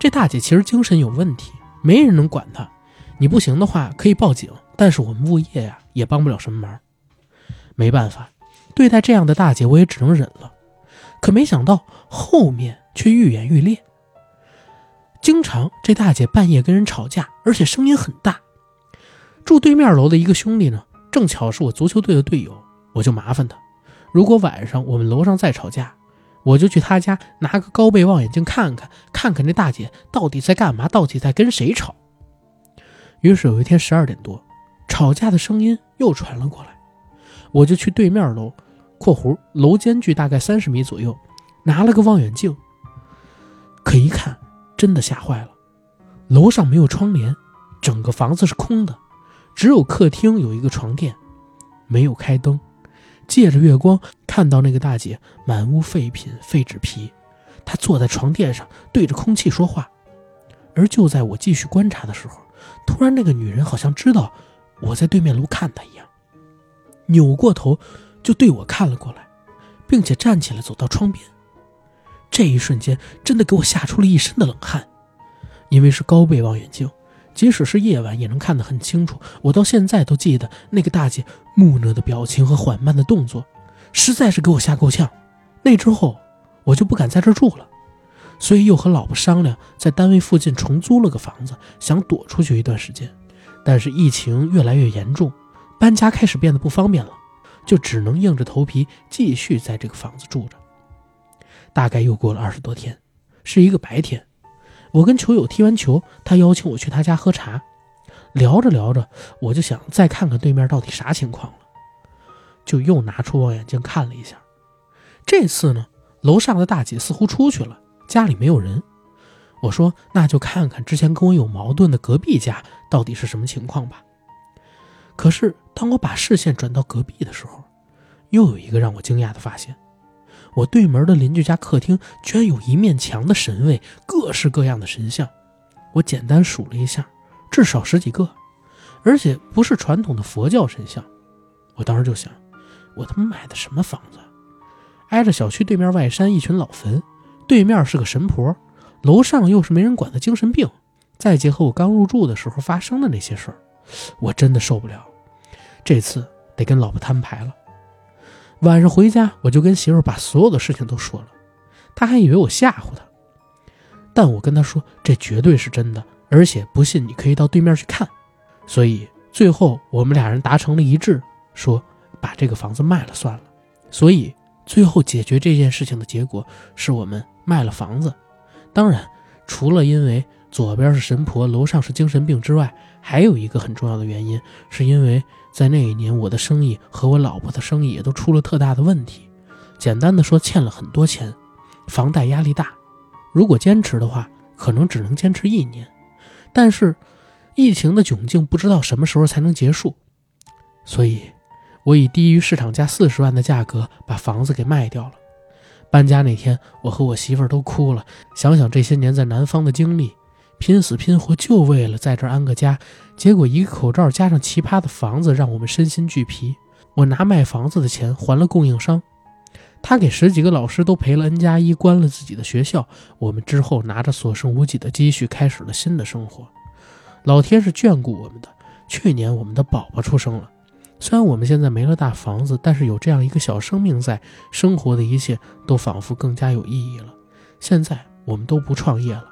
这大姐其实精神有问题，没人能管她，你不行的话可以报警，但是我们物业呀也帮不了什么忙，没办法，对待这样的大姐我也只能忍了。可没想到后面却愈演愈烈。经常这大姐半夜跟人吵架，而且声音很大。住对面楼的一个兄弟呢，正巧是我足球队的队友，我就麻烦他，如果晚上我们楼上再吵架，我就去他家拿个高倍望远镜看看，看看这大姐到底在干嘛，到底在跟谁吵。于是有一天十二点多，吵架的声音又传了过来，我就去对面楼。括弧楼间距大概三十米左右，拿了个望远镜，可一看，真的吓坏了。楼上没有窗帘，整个房子是空的，只有客厅有一个床垫，没有开灯。借着月光，看到那个大姐满屋废品、废纸皮，她坐在床垫上对着空气说话。而就在我继续观察的时候，突然那个女人好像知道我在对面楼看她一样，扭过头。就对我看了过来，并且站起来走到窗边。这一瞬间，真的给我吓出了一身的冷汗。因为是高倍望远镜，即使是夜晚也能看得很清楚。我到现在都记得那个大姐木讷的表情和缓慢的动作，实在是给我吓够呛。那之后，我就不敢在这住了，所以又和老婆商量，在单位附近重租了个房子，想躲出去一段时间。但是疫情越来越严重，搬家开始变得不方便了。就只能硬着头皮继续在这个房子住着。大概又过了二十多天，是一个白天，我跟球友踢完球，他邀请我去他家喝茶。聊着聊着，我就想再看看对面到底啥情况了，就又拿出望远镜看了一下。这次呢，楼上的大姐似乎出去了，家里没有人。我说那就看看之前跟我有矛盾的隔壁家到底是什么情况吧。可是，当我把视线转到隔壁的时候，又有一个让我惊讶的发现：我对门的邻居家客厅居然有一面墙的神位，各式各样的神像。我简单数了一下，至少十几个，而且不是传统的佛教神像。我当时就想，我他妈买的什么房子？挨着小区对面外山一群老坟，对面是个神婆，楼上又是没人管的精神病，再结合我刚入住的时候发生的那些事儿，我真的受不了。这次得跟老婆摊牌了。晚上回家，我就跟媳妇把所有的事情都说了，她还以为我吓唬她，但我跟她说这绝对是真的，而且不信你可以到对面去看。所以最后我们俩人达成了一致，说把这个房子卖了算了。所以最后解决这件事情的结果是我们卖了房子。当然，除了因为左边是神婆，楼上是精神病之外，还有一个很重要的原因，是因为在那一年我的生意和我老婆的生意也都出了特大的问题。简单的说，欠了很多钱，房贷压力大。如果坚持的话，可能只能坚持一年。但是疫情的窘境不知道什么时候才能结束，所以，我以低于市场价四十万的价格把房子给卖掉了。搬家那天，我和我媳妇儿都哭了。想想这些年在南方的经历，拼死拼活就为了在这儿安个家，结果一个口罩加上奇葩的房子，让我们身心俱疲。我拿卖房子的钱还了供应商，他给十几个老师都赔了 N 加一，关了自己的学校。我们之后拿着所剩无几的积蓄，开始了新的生活。老天是眷顾我们的，去年我们的宝宝出生了。虽然我们现在没了大房子，但是有这样一个小生命在，生活的一切都仿佛更加有意义了。现在我们都不创业了，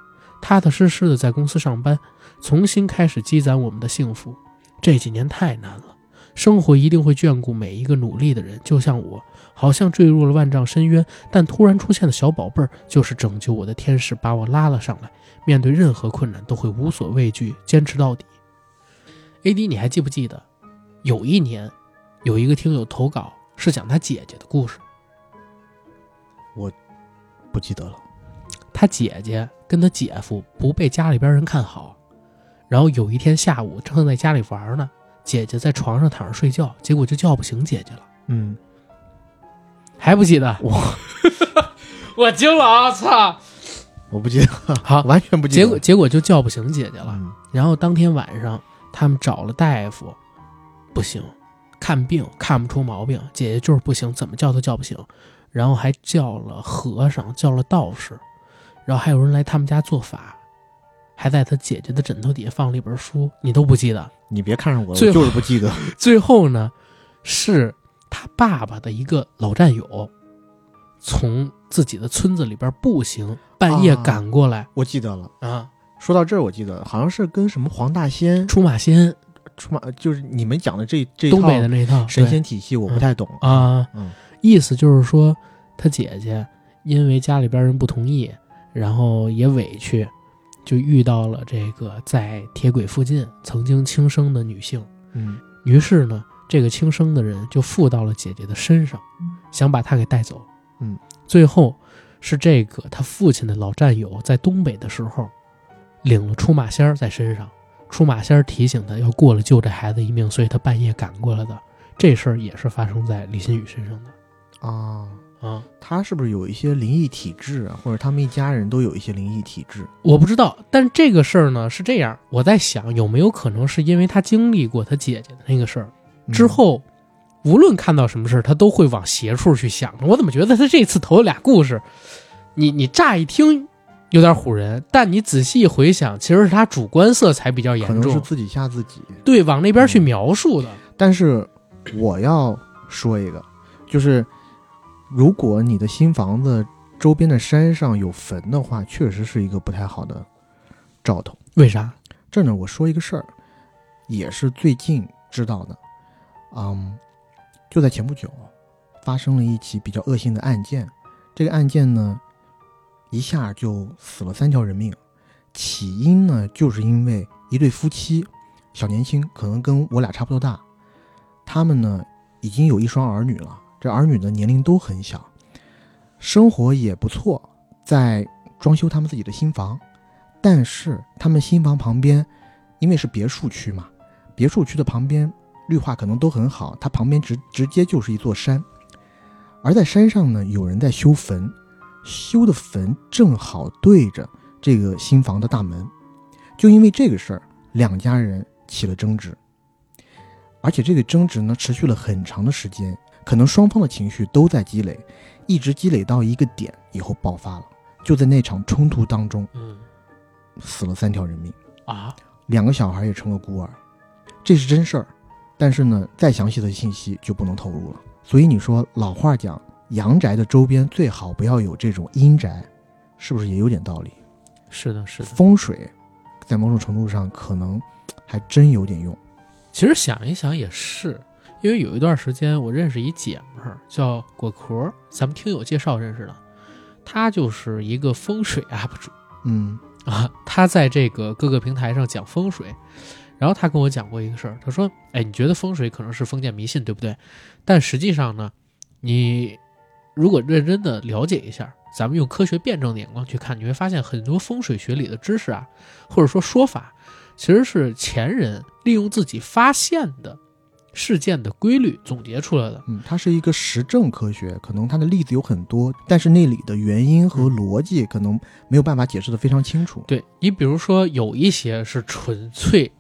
踏踏实实的在公司上班，重新开始积攒我们的幸福。这几年太难了，生活一定会眷顾每一个努力的人。就像我，好像坠入了万丈深渊，但突然出现的小宝贝儿就是拯救我的天使，把我拉了上来。面对任何困难都会无所畏惧，坚持到底。A.D，你还记不记得？有一年，有一个听友投稿是讲他姐姐的故事。我不记得了。他姐姐跟他姐夫不被家里边人看好，然后有一天下午正在家里玩呢，姐姐在床上躺着睡觉，结果就叫不醒姐姐了。嗯，还不记得？我 我惊了啊！操！我不记得，好，完全不记得。结果结果就叫不醒姐姐了。嗯然后当天晚上他们找了大夫，不行，看病看不出毛病，姐姐就是不行，怎么叫都叫不醒。然后还叫了和尚，叫了道士，然后还有人来他们家做法，还在他姐姐的枕头底下放了一本书，你都不记得。你别看上我，我就是不记得。最后呢，是他爸爸的一个老战友，从自己的村子里边步行半夜啊赶过来我记得了。啊，说到这儿，我记得好像是跟什么黄大仙出马仙出马，就是你们讲的这这东北套的那一套神仙体系，我不太懂。啊，嗯意思就是说他姐姐因为家里边人不同意，然后也委屈，就遇到了这个在铁轨附近曾经轻生的女性。嗯于是呢，这个轻生的人就附到了姐姐的身上，想把她给带走。嗯，最后是这个他父亲的老战友在东北的时候，领了出马仙儿在身上，出马仙儿提醒他要过了救这孩子一命，所以他半夜赶过来的。这事儿也是发生在李新宇身上的啊，啊，他是不是有一些灵异体质啊？或者他们一家人都有一些灵异体质？我不知道。但这个事儿呢是这样，我在想有没有可能是因为他经历过他姐姐的那个事儿，嗯之后，无论看到什么事儿，他都会往邪处去想。我怎么觉得他这次投了俩故事，你你乍一听有点唬人，但你仔细回想，其实是他主观色彩比较严重，能是自己吓自己。对，往那边去描述的。但是我要说一个，就是如果你的新房子周边的山上有坟的话，确实是一个不太好的兆头。为啥？这呢，我说一个事儿，也是最近知道的。嗯，就在前不久，发生了一起比较恶性的案件。这个案件呢，一下就死了三条人命。起因呢，就是因为一对夫妻，小年轻，可能跟我俩差不多大，他们呢已经有一双儿女了。这儿女的年龄都很小，生活也不错，在装修他们自己的新房。但是他们新房旁边，因为是别墅区嘛，别墅区的旁边绿化可能都很好，它旁边直直接就是一座山，而在山上呢，有人在修坟，修的坟正好对着这个新房的大门，就因为这个事儿，两家人起了争执，而且这个争执呢持续了很长的时间，可能双方的情绪都在积累，一直积累到一个点以后爆发了。就在那场冲突当中嗯死了三条人命，啊，两个小孩也成了孤儿，这是真事儿。但是呢，再详细的信息就不能透露了。所以你说老话讲，阳宅的周边最好不要有这种阴宅，是不是也有点道理？是的，是的。风水在某种程度上可能还真有点用。其实想一想也是，因为有一段时间我认识一姐们儿叫果壳，咱们听友介绍认识的，她就是一个风水 UP 主嗯啊，她在这个各个平台上讲风水。然后她跟我讲过一个事儿，她说：“哎，你觉得风水可能是封建迷信，对不对？但实际上呢，你如果认真的了解一下，咱们用科学辩证的眼光去看，你会发现很多风水学里的知识啊，或者说说法，其实是前人利用自己发现的事件的规律总结出来的。嗯，它是一个实证科学，可能它的例子有很多，但是那里的原因和逻辑可能没有办法解释得非常清楚。对你，比如说有一些是纯粹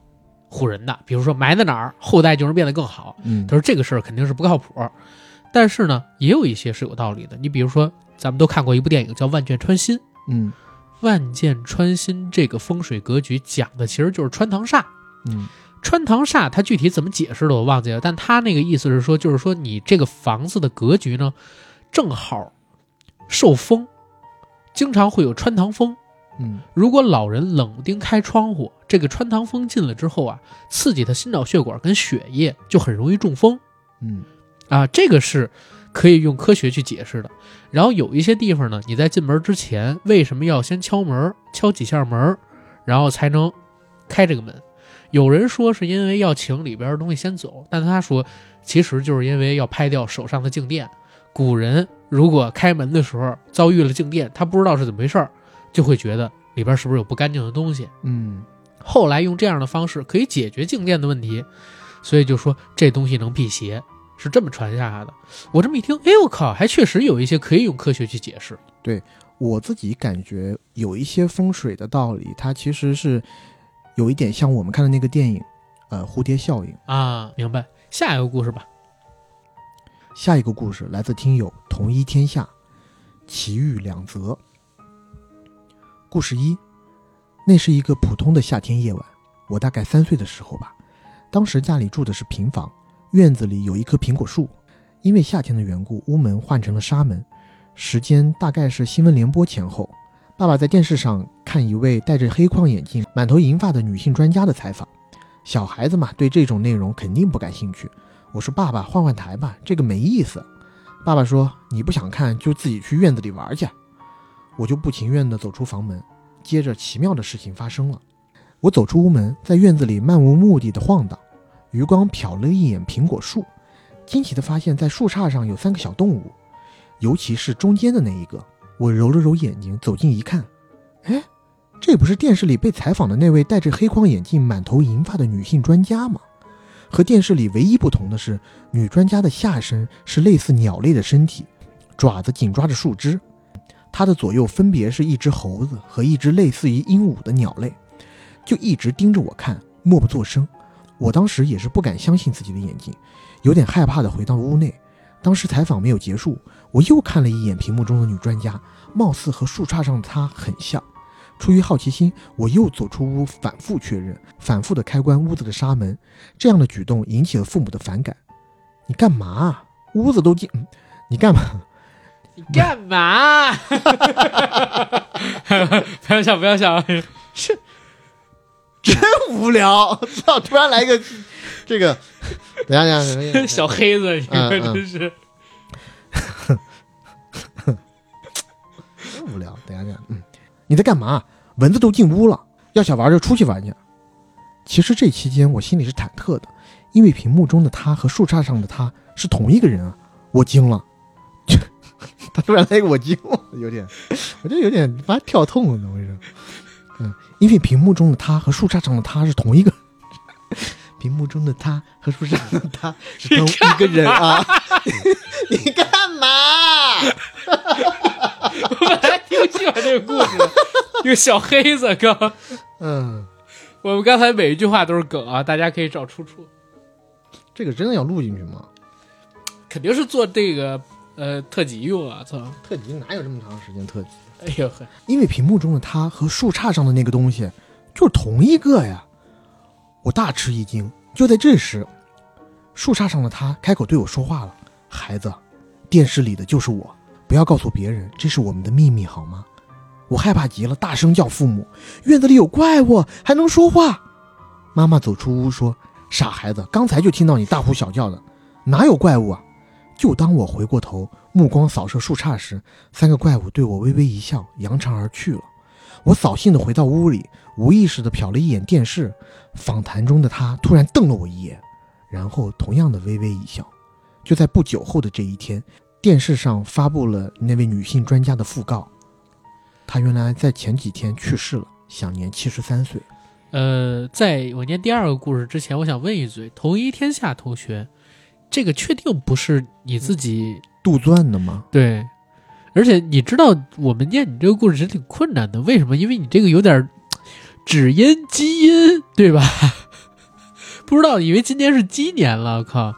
唬人的，比如说埋在哪儿，后代就能变得更好。嗯他说这个事儿肯定是不靠谱，但是呢，也有一些是有道理的。你比如说，咱们都看过一部电影叫《万箭穿心》，嗯万箭穿心这个风水格局讲的其实就是穿堂煞。嗯穿堂煞它具体怎么解释的我忘记了，但他那个意思是说，就是说你这个房子的格局呢，正好受风，经常会有穿堂风。嗯如果老人冷不丁开窗户，这个穿堂风进了之后啊，刺激他心脑血管跟血液，就很容易中风嗯啊。这个是可以用科学去解释的。然后有一些地方呢，你在进门之前为什么要先敲门，敲几下门，然后才能开这个门？有人说是因为要请里边的东西先走，但他说其实就是因为要拍掉手上的静电。古人如果开门的时候遭遇了静电，他不知道是怎么回事儿，就会觉得里边是不是有不干净的东西。嗯后来用这样的方式可以解决静电的问题，所以就说这东西能辟邪，是这么传下来的。我这么一听，哎我靠，还确实有一些可以用科学去解释。对我自己感觉有一些风水的道理，它其实是有一点像我们看的那个电影，呃，蝴蝶效应。啊，明白。下一个故事吧。下一个故事来自听友同一天下，奇遇两则。故事一，那是一个普通的夏天夜晚，我大概三岁的时候吧。当时家里住的是平房，院子里有一棵苹果树，因为夏天的缘故，屋门换成了纱门。时间大概是新闻联播前后，爸爸在电视上看一位戴着黑框眼镜、满头银发的女性专家的采访。小孩子嘛，对这种内容肯定不感兴趣。我说：“爸爸，换换台吧，这个没意思。”爸爸说：“你不想看，就自己去院子里玩去。”我就不情愿地走出房门。接着，奇妙的事情发生了。我走出屋门，在院子里漫无目的地晃荡，余光瞟了一眼苹果树，惊奇地发现，在树杈上有三个小动物，尤其是中间的那一个。我揉了揉眼睛，走近一看，哎，这不是电视里被采访的那位戴着黑框眼镜、满头银发的女性专家吗？和电视里唯一不同的是，女专家的下身是类似鸟类的身体，爪子紧抓着树枝。她的左右分别是一只猴子和一只类似于鹦鹉的鸟类，就一直盯着我看，默不作声。我当时也是不敢相信自己的眼睛，有点害怕的回到屋内。当时采访没有结束，我又看了一眼屏幕中的女专家，貌似和树杈上的她很像。出于好奇心，我又走出屋，反复确认，反复的开关屋子的纱门。这样的举动引起了父母的反感。你干嘛啊？屋子都进，嗯 你干嘛？你干嘛？不要笑，不要笑。是真无聊！操，突然来一个这个，等下，等下，等下小黑子，你真是。真无聊。等下，等一下，嗯，你在干嘛？蚊子都进屋了，要想玩就出去玩去。其实这期间我心里是忐忑的，因为屏幕中的他和树杈上的他是同一个人啊，我惊了。他突然来一个我惊了，有点，我就有点发跳痛了，怎么回事？嗯，因为屏幕中的他和树杈上的他是同一个，屏幕中的他和树上的他 是同一个人啊！你干嘛？我本来挺喜欢这个故事的，一个小黑子刚。嗯，我们刚才每一句话都是梗啊，大家可以找出处。这个真的要录进去吗？肯定是做这个呃，特辑用啊，操！特辑哪有这么长时间特辑？哎呦呵，因为屏幕中的他和树杈上的那个东西就是同一个呀！我大吃一惊。就在这时，树杈上的他开口对我说话了：“孩子，电视里的就是我，不要告诉别人，这是我们的秘密，好吗？”我害怕极了，大声叫父母：“院子里有怪物，还能说话！”妈妈走出屋说：“傻孩子，刚才就听到你大呼小叫的，哪有怪物啊？”就当我回过头，目光扫射树杈时，三个怪物对我微微一笑，扬长而去了。我扫兴地回到屋里，无意识地瞟了一眼电视，访谈中的他突然瞪了我一眼，然后同样的微微一笑。就在不久后的这一天，电视上发布了那位女性专家的讣告，她原来在前几天去世了，享年七十三岁。呃，在我念第二个故事之前，我想问一嘴，同一天下同学，这个确定不是你自己杜撰的吗？对，而且你知道我们念你这个故事是挺困难的，为什么？因为你这个有点 只因基因，对吧？不知道，以为今年是鸡年了，靠！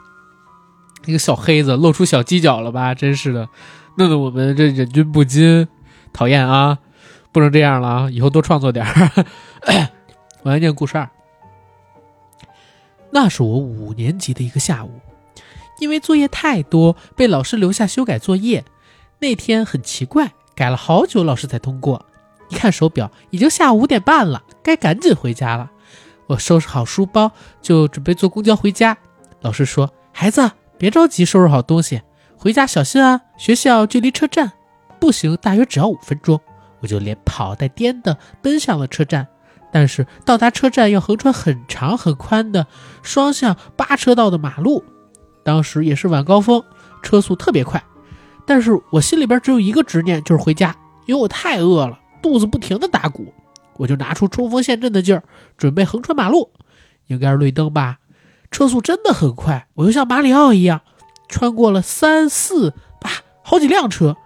那个小黑子露出小犄角了吧？真是的，弄得我们这忍俊不禁，讨厌啊！不能这样了啊！以后多创作点儿。我来念故事二。那是我五年级的一个下午，因为作业太多，被老师留下修改作业。那天很奇怪，改了好久，老师才通过。一看手表，已经下午五点半了，该赶紧回家了。我收拾好书包，就准备坐公交回家。老师说：“孩子，别着急，收拾好东西，回家小心啊！学校距离车站步行大约只要五分钟。”我就连跑带颠的奔向了车站。但是到达车站要横穿很长很宽的双向八车道的马路，当时也是晚高峰，车速特别快。但是我心里边只有一个执念，就是回家，因为我太饿了，肚子不停的打鼓。我就拿出冲锋陷阵的劲儿，准备横穿马路。应该是绿灯吧，车速真的很快，我就像马里奥一样，穿过了三四八好几辆车。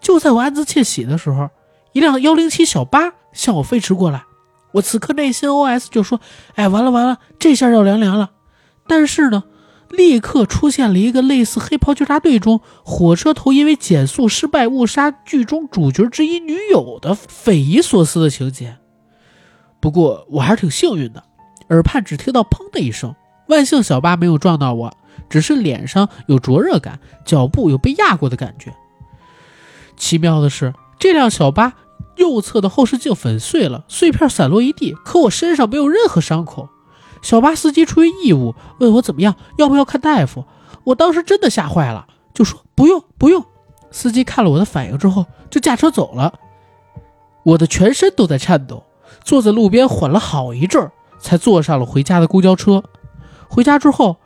就在我暗自窃喜的时候，一辆幺零七小巴向我飞驰过来。我此刻内心 OS 就说：“哎，完了完了，这下要凉凉了。”但是呢，立刻出现了一个类似《黑袍纠察队》中火车头因为减速失败误杀剧中主角之一女友的匪夷所思的情节。不过我还是挺幸运的，耳畔只听到“砰”的一声，万幸小巴没有撞到我，只是脸上有灼热感，脚步有被压过的感觉。奇妙的是，这辆小巴。右侧的后视镜粉碎了，碎片散落一地，可我身上没有任何伤口。小巴司机出于义务问我怎么样，要不要看大夫。我当时真的吓坏了，就说不用不用。司机看了我的反应之后，就驾车走了。我的全身都在颤抖，坐在路边缓了好一阵儿，才坐上了回家的公交车。回家之后，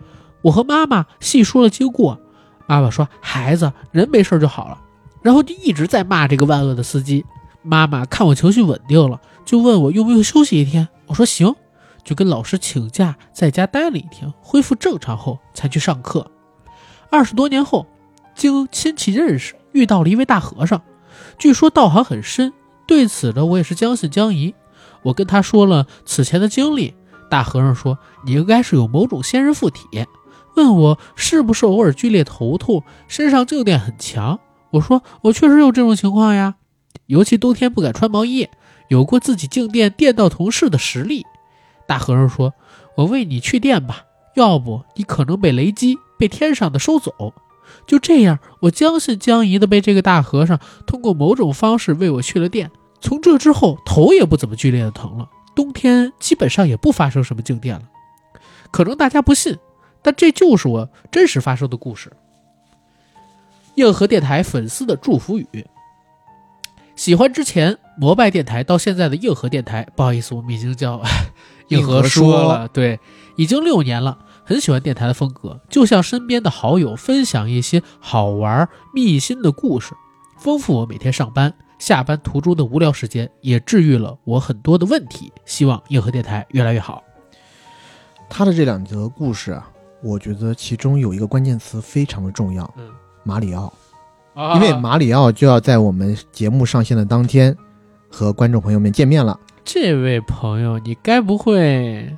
我和妈妈细说了经过。妈妈说：“孩子，人没事就好了。”然后就一直在骂这个万恶的司机。妈妈看我情绪稳定了，就问我用不用休息一天。我说行，就跟老师请假在家待了一天，恢复正常后才去上课。二十多年后，经亲戚认识，遇到了一位大和尚，据说道行很深。对此呢，我也是将信将疑。我跟他说了此前的经历，大和尚说你应该是有某种仙人附体，问我是不是偶尔剧烈头痛，身上静电很强。我说我确实有这种情况呀。尤其冬天不敢穿毛衣，有过自己静电电到同事的实力。大和尚说：“我为你去电吧，要不你可能被雷击，被天上的收走。”就这样，我将信将疑的被这个大和尚通过某种方式为我去了电。从这之后，头也不怎么剧烈的疼了，冬天基本上也不发生什么静电了。可能大家不信，但这就是我真实发生的故事。硬核电台粉丝的祝福语。喜欢之前摩拜电台到现在的硬核电台，不好意思，我们已经叫硬核说了。对，已经六年了，很喜欢电台的风格，就像身边的好友分享一些好玩密心的故事，丰富我每天上班、下班途中的无聊时间，也治愈了我很多的问题。希望硬核电台越来越好。他的这两则故事啊，我觉得其中有一个关键词非常的重要，嗯，马里奥。因为马里奥就要在我们节目上线的当天，和观众朋友们见面了。这位朋友，你该不会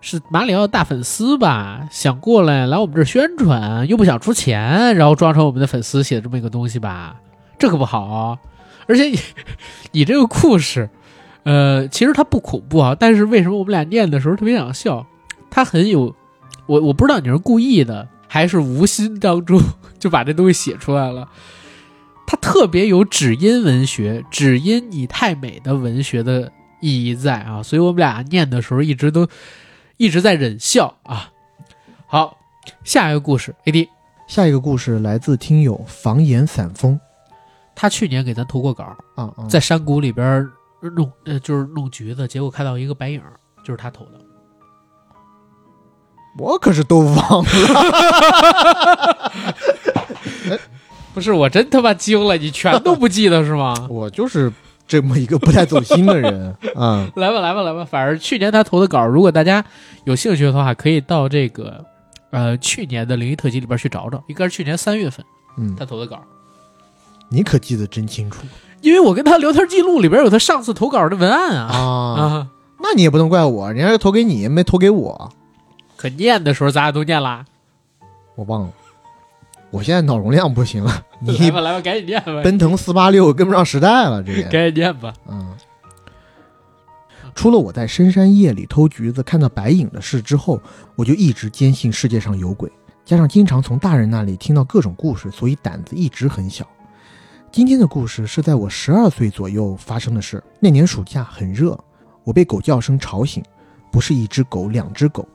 是马里奥大粉丝吧，想过来来我们这儿宣传，又不想出钱，然后装成我们的粉丝写的这么一个东西吧，这可不好。而且你 你这个故事，呃，其实它不恐怖啊，但是为什么我们俩念的时候特别想笑？它很有，我我不知道你是故意的还是无心当中 就把这东西写出来了。它特别有只因文学，只因你太美的文学的意义在啊，所以我们俩念的时候一直都一直在忍笑啊。好，下一个故事，AD，下一个故事来自听友房檐散风他去年给咱投过稿，啊啊，在山谷里边弄呃就是弄橘子，结果看到一个白影，就是他投的。我可是都忘了。不是我真他妈惊了，你全都不记得是吗？我就是这么一个不太走心的人 啊。来吧，来吧，来吧，反正去年他投的稿，如果大家有兴趣的话，可以到这个呃去年的灵异特辑里边去找找，应该是去年三月份嗯他，投的稿，你可记得真清楚因为我跟他聊天记录里边有他上次投稿的文案啊啊。啊，那你也不能怪我，人家投给你，没投给我，可念的时候咱俩都念啦，我忘了。我现在脑容量不行了，来你吧来吧，赶紧念吧，奔腾四八六跟不上时代了，这也。赶紧念吧。嗯，除了我在深山夜里偷橘子看到白影的事之后，我就一直坚信世界上有鬼，加上经常从大人那里听到各种故事，所以胆子一直很小。今天的故事是在我十二岁左右发生的事。那年暑假很热，我被狗叫声吵醒，不是一只狗、两只狗，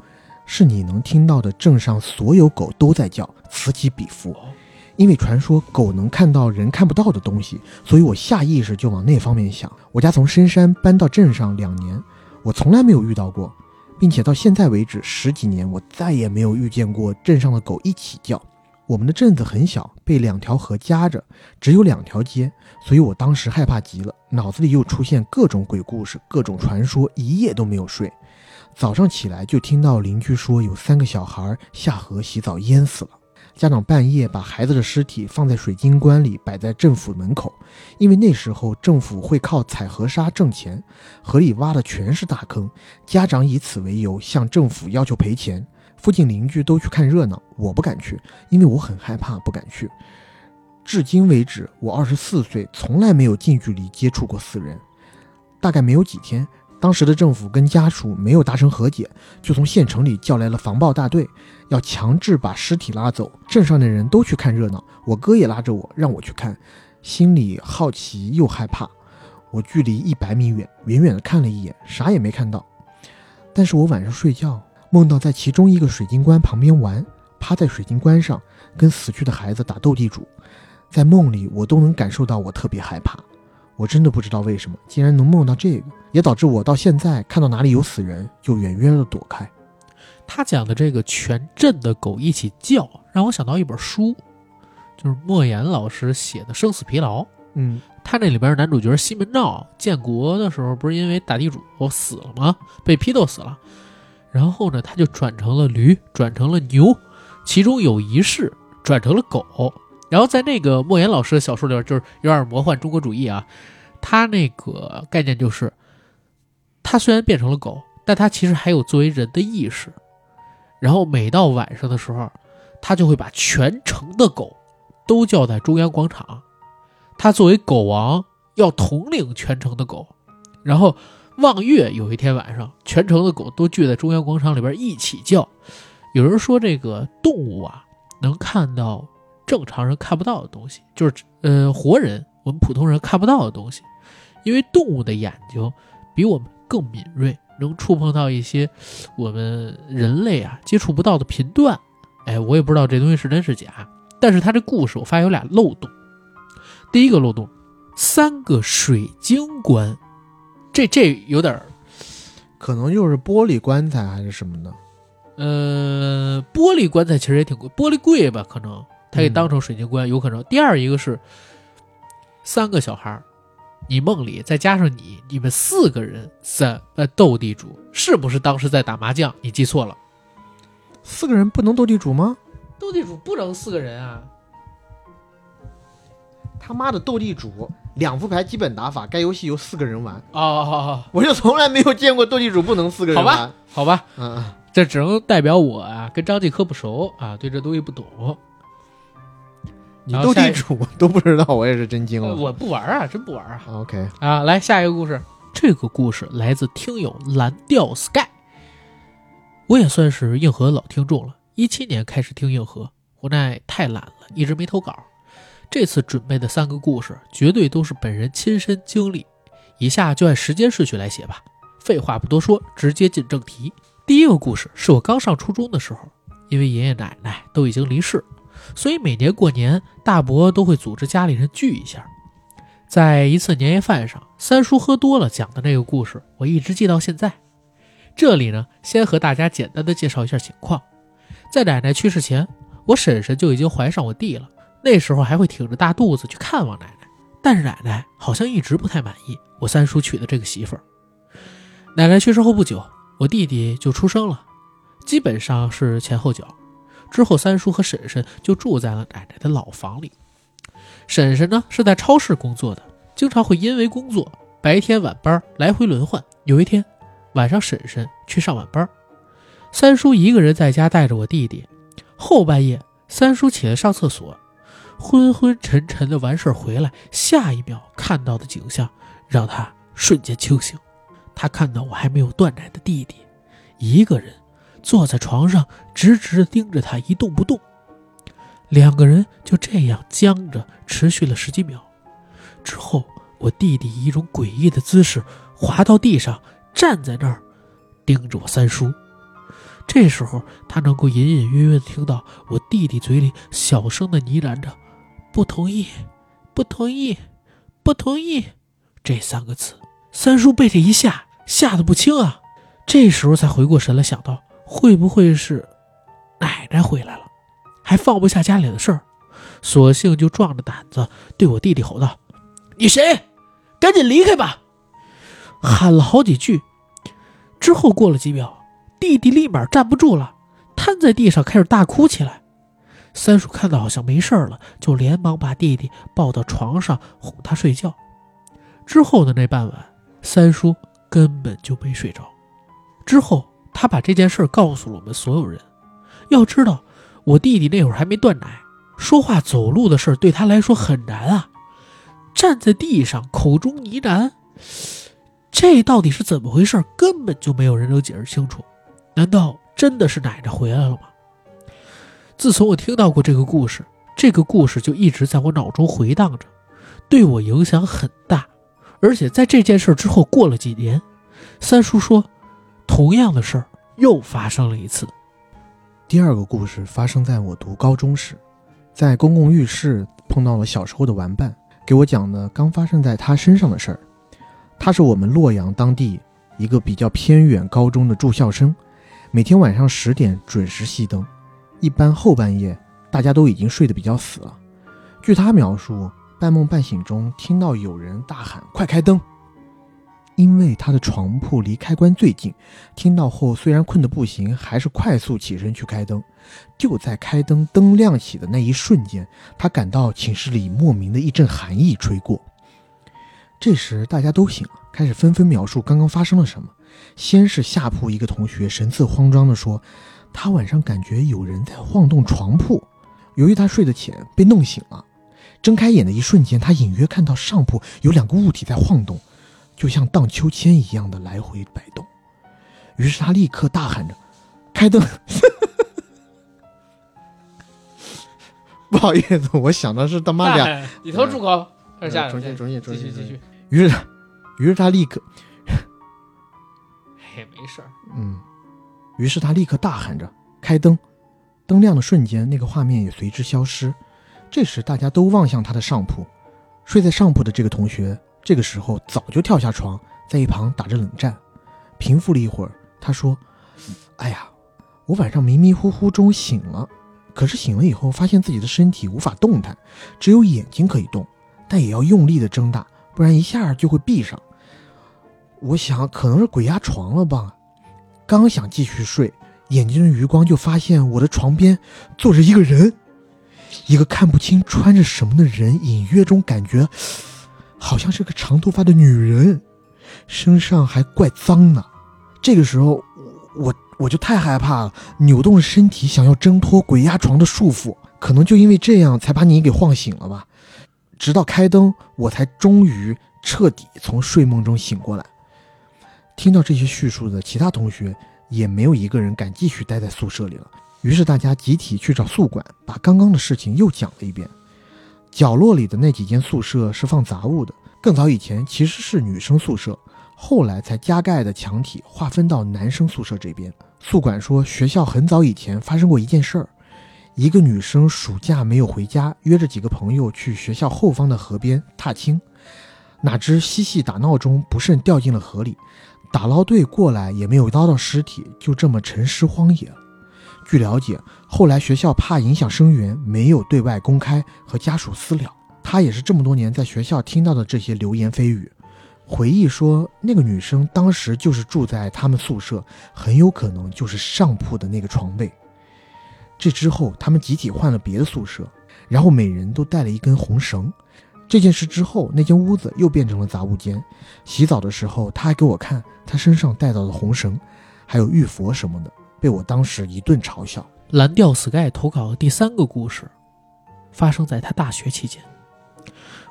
是你能听到的镇上所有狗都在叫，此起彼伏。因为传说狗能看到人看不到的东西，所以我下意识就往那方面想。我家从深山搬到镇上两年，我从来没有遇到过，并且到现在为止十几年，我再也没有遇见过镇上的狗一起叫。我们的镇子很小，被两条河夹着，只有两条街，所以我当时害怕极了，脑子里又出现各种鬼故事、各种传说，一夜都没有睡。早上起来就听到邻居说有三个小孩下河洗澡淹死了。家长半夜把孩子的尸体放在水晶棺里，摆在政府门口，因为那时候政府会靠采河沙挣钱，河里挖的全是大坑，家长以此为由向政府要求赔钱。附近邻居都去看热闹，我不敢去，因为我很害怕，不敢去。至今为止，我二十四岁，从来没有近距离接触过死人。大概没有几天，当时的政府跟家属没有达成和解，就从县城里叫来了防暴大队，要强制把尸体拉走。镇上的人都去看热闹，我哥也拉着我让我去看，心里好奇又害怕。我距离一百米远，远远的看了一眼，啥也没看到。但是我晚上睡觉，梦到在其中一个水晶棺旁边玩，趴在水晶棺上跟死去的孩子打斗地主，在梦里我都能感受到我特别害怕。我真的不知道为什么，竟然能梦到这个，也导致我到现在看到哪里有死人就远远的躲开。他讲的这个全镇的狗一起叫，让我想到一本书，就是莫言老师写的《生死疲劳》。嗯他那里边男主角西门照建国的时候不是因为打地主死了吗？被批斗死了，然后呢他就转成了驴，转成了牛，其中有一世转成了狗。然后在那个莫言老师的小说里边，就是有点魔幻中国主义啊，他那个概念就是，它虽然变成了狗，但它其实还有作为人的意识。然后每到晚上的时候，它就会把全城的狗都叫在中央广场。它作为狗王，要统领全城的狗。然后望月有一天晚上，全城的狗都聚在中央广场里边一起叫。有人说这个动物啊，能看到正常人看不到的东西，就是呃活人我们普通人看不到的东西，因为动物的眼睛比我们更敏锐，能触碰到一些我们人类啊接触不到的频段。哎，我也不知道这东西是真是假，但是他这故事我发现有俩漏洞。第一个漏洞，三个水晶棺，这这有点儿可能就是玻璃棺材还是什么的。呃，玻璃棺材其实也挺贵，玻璃贵吧？可能它给当成水晶棺，有可能。第二一个是三个小孩儿，你梦里再加上你，你们四个人在呃斗地主，是不是当时在打麻将？你记错了，四个人不能斗地主吗？斗地主不能四个人啊。他妈的斗地主，两副牌基本打法，该游戏由四个人玩，哦哦哦我就从来没有见过斗地主不能四个好吧人玩。好吧，嗯嗯，这只能代表我啊，跟张继科不熟啊，对这东西不懂。你斗地主都不知道，我也是真惊了。我不玩啊，真不玩啊。OK，啊，来下一个故事。这个故事来自听友蓝调 Sky。我也算是硬核老听众了，一七年开始听硬核，无奈太懒了，一直没投稿。这次准备的三个故事绝对都是本人亲身经历，以下就按时间顺序来写吧。废话不多说，直接进正题。第一个故事是我刚上初中的时候，因为爷爷奶奶都已经离世，所以每年过年大伯都会组织家里人聚一下。在一次年夜饭上，三叔喝多了讲的那个故事，我一直记到现在。这里呢，先和大家简单的介绍一下情况。在奶奶去世前，我婶婶就已经怀上我弟了，那时候还会挺着大肚子去看望奶奶。但是奶奶好像一直不太满意我三叔娶的这个媳妇儿。奶奶去世后不久，我弟弟就出生了，基本上是前后脚。之后，三叔和婶婶就住在了奶奶的老房里。婶婶呢是在超市工作的，经常会因为工作白天晚班来回轮换。有一天晚上，婶婶去上晚班，三叔一个人在家带着我弟弟。后半夜，三叔起来上厕所，昏昏沉沉的完事回来，下一秒看到的景象让他瞬间清醒。他看到我还没有断奶的弟弟，一个人坐在床上，直直地盯着他一动不动。两个人就这样僵着，持续了十几秒。之后，我弟弟以一种诡异的姿势滑到地上，站在那儿，盯着我三叔。这时候，他能够隐隐约约地听到我弟弟嘴里小声的呢喃着“不同意，不同意，不同意”这三个字。三叔被这一吓，吓得不轻啊！这时候才回过神来，想到会不会是奶奶回来了。还放不下家里的事儿，索性就壮着胆子对我弟弟吼道：“你谁？赶紧离开吧！”喊了好几句，之后过了几秒，弟弟立马站不住了，瘫在地上开始大哭起来。三叔看到好像没事了，就连忙把弟弟抱到床上哄他睡觉。之后的那半晚，三叔根本就没睡着。之后，他把这件事告诉了我们所有人。要知道。我弟弟那会儿还没断奶，说话走路的事对他来说很难啊。站在地上，口中呢喃，这到底是怎么回事？根本就没有人能解释清楚。难道真的是奶奶回来了吗？自从我听到过这个故事，这个故事就一直在我脑中回荡着，对我影响很大。而且在这件事之后，过了几年，三叔说，同样的事儿又发生了一次。第二个故事发生在我读高中时，在公共浴室碰到了小时候的玩伴，给我讲的刚发生在他身上的事儿。他是我们洛阳当地一个比较偏远高中的住校生，每天晚上十点准时熄灯，一般后半夜大家都已经睡得比较死了。据他描述，半梦半醒中听到有人大喊“快开灯”。因为他的床铺离开关最近，听到后虽然困得不行，还是快速起身去开灯。就在开灯灯亮起的那一瞬间，他感到寝室里莫名的一阵寒意吹过。这时大家都醒了，开始纷纷描述刚刚发生了什么。先是下铺一个同学神色慌张地说，他晚上感觉有人在晃动床铺，由于他睡得浅，被弄醒了。睁开眼的一瞬间，他隐约看到上铺有两个物体在晃动。就像荡秋千一样的来回摆动，于是他立刻大喊着：“开灯！” 不好意思，我想的是他妈俩。你头住口！开始下重新，重新，重新，继续，继续。于是，于是他立刻，嘿，没事儿。嗯，于是他立刻大喊着：“开灯！”灯亮的瞬间，那个画面也随之消失。这时，大家都望向他的上铺，睡在上铺的这个同学。这个时候早就跳下床，在一旁打着冷战。平复了一会儿，他说：“哎呀，我晚上迷迷糊糊中醒了，可是醒了以后发现自己的身体无法动弹，只有眼睛可以动，但也要用力的睁大，不然一下就会闭上。我想可能是鬼压床了吧。刚想继续睡，眼睛的余光就发现我的床边坐着一个人，一个看不清穿着什么的人，隐约中感觉。”好像是个长头发的女人，身上还怪脏的。这个时候，我我就太害怕了，扭动着身体想要挣脱鬼压床的束缚，可能就因为这样才把你给晃醒了吧。直到开灯，我才终于彻底从睡梦中醒过来。听到这些叙述的其他同学，也没有一个人敢继续待在宿舍里了。于是大家集体去找宿管，把刚刚的事情又讲了一遍。角落里的那几间宿舍是放杂物的，更早以前其实是女生宿舍，后来才加盖的墙体划分到男生宿舍这边。宿管说，学校很早以前发生过一件事儿，一个女生暑假没有回家，约着几个朋友去学校后方的河边踏青，哪知嬉戏打闹中不慎掉进了河里。打捞队过来也没有捞到尸体，就这么沉尸荒野。据了解，后来学校怕影响生源，没有对外公开和家属私了。他也是这么多年在学校听到的这些流言蜚语。回忆说，那个女生当时就是住在他们宿舍，很有可能就是上铺的那个床位。这之后，他们集体换了别的宿舍，然后每人都带了一根红绳。这件事之后，那间屋子又变成了杂物间。洗澡的时候，他还给我看他身上带到的红绳，还有玉佛什么的，被我当时一顿嘲笑。蓝调 Sky 投稿的第三个故事，发生在他大学期间。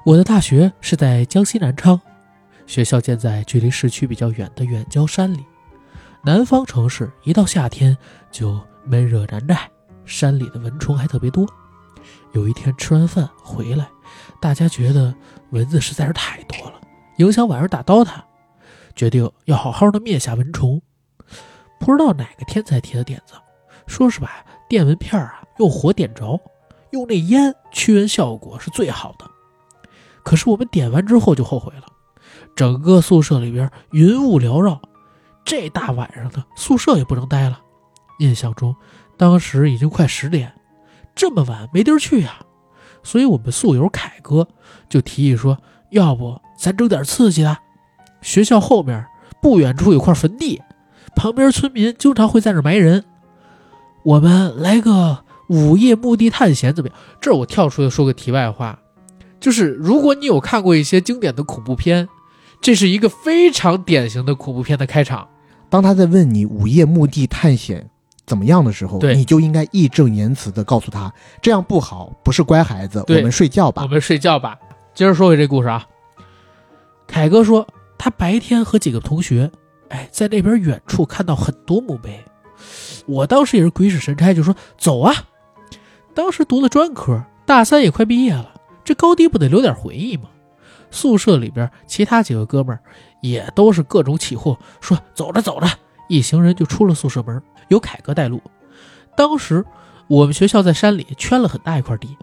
我的大学是在江西南昌，学校建在距离市区比较远的远郊山里。南方城市一到夏天就闷热难耐，山里的蚊虫还特别多。有一天吃完饭回来。大家觉得蚊子实在是太多了，影响晚上打 DOTA，决定要好好的灭下蚊虫。不知道哪个天才提的点子，说是把电蚊片啊用火点着，用那烟驱蚊效果是最好的。可是我们点完之后就后悔了，整个宿舍里边云雾缭绕，这大晚上的宿舍也不能待了。印象中当时已经快十点，这么晚没地儿去呀。所以，我们宿友凯哥就提议说：“要不咱整点刺激的？学校后面不远处有块坟地，旁边村民经常会在那埋人。我们来个午夜墓地探险怎么样？”这儿我跳出来说个题外话，就是如果你有看过一些经典的恐怖片，这是一个非常典型的恐怖片的开场。当他在问你午夜墓地探险。怎么样的时候，你就应该义正言辞地告诉他，这样不好，不是乖孩子。我们睡觉吧，我们睡觉吧。接着说回这故事啊，凯哥说他白天和几个同学，哎，在那边远处看到很多墓碑。我当时也是鬼使神差，就说走啊。当时读的专科，大三也快毕业了，这高低不得留点回忆吗？宿舍里边其他几个哥们儿也都是各种起哄，说走着走着，一行人就出了宿舍门。由凯哥带路。当时我们学校在山里圈了很大一块地，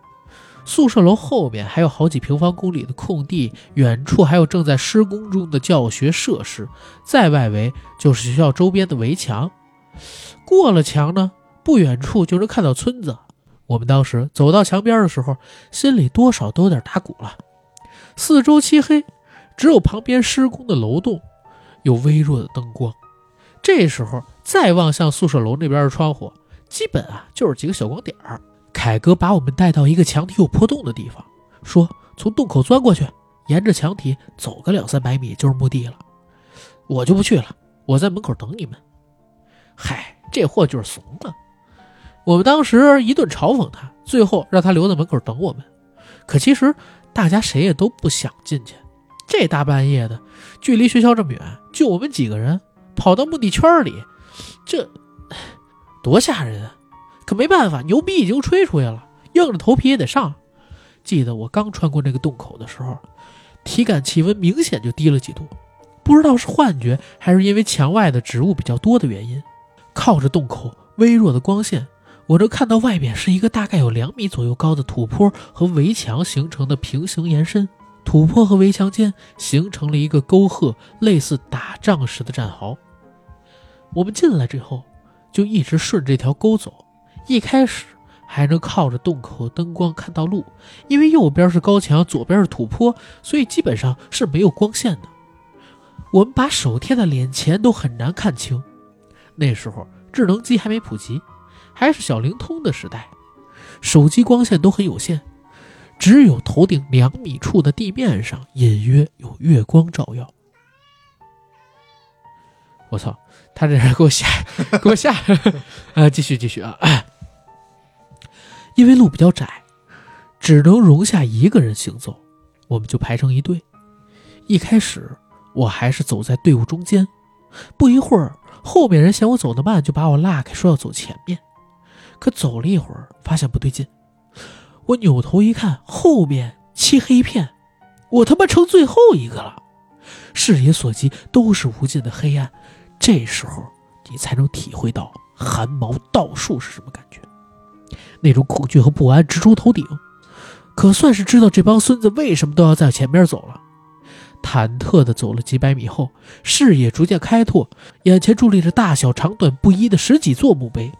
宿舍楼后面还有好几平方公里的空地，远处还有正在施工中的教学设施，在外围就是学校周边的围墙。过了墙呢，不远处就能看到村子。我们当时走到墙边的时候，心里多少都有点打鼓了。四周漆黑，只有旁边施工的楼栋有微弱的灯光。这时候。再望向宿舍楼那边的窗户，基本啊就是几个小光点儿。凯哥把我们带到一个墙体有破洞的地方，说从洞口钻过去，沿着墙体走个两三百米就是墓地了。我就不去了，我在门口等你们。嗨，这货就是怂了。我们当时一顿嘲讽他，最后让他留在门口等我们。可其实大家谁也都不想进去。这大半夜的，距离学校这么远，就我们几个人跑到墓地圈里。这 多吓人啊！可没办法，牛逼已经吹出去了，硬着头皮也得上。记得我刚穿过那个洞口的时候，体感气温明显就低了几度，不知道是幻觉还是因为墙外的植物比较多的原因。靠着洞口微弱的光线，我能看到外面是一个大概有两米左右高的土坡和围墙形成的平行延伸，土坡和围墙间形成了一个沟壑，类似打仗时的战壕。我们进来之后，就一直顺着这条沟走。一开始还能靠着洞口灯光看到路，因为右边是高墙，左边是土坡，所以基本上是没有光线的。我们把手贴在脸前都很难看清。那时候智能机还没普及，还是小灵通的时代，手机光线都很有限，只有头顶两米处的地面上隐约有月光照耀。我操，他这人给我吓，给我吓，啊，继续继续啊，因为路比较窄，只能容下一个人行走，我们就排成一队。一开始我还是走在队伍中间，不一会儿，后面人嫌我走得慢，就把我拉开，说要走前面。可走了一会儿，发现不对劲，我扭头一看，后面漆黑一片，我他妈成最后一个了，视野所及都是无尽的黑暗。这时候你才能体会到寒毛倒竖是什么感觉，那种恐惧和不安直冲头顶，可算是知道这帮孙子为什么都要在前面走了。忐忑地走了几百米后，视野逐渐开拓，眼前伫立着大小长短不一的十几座墓碑，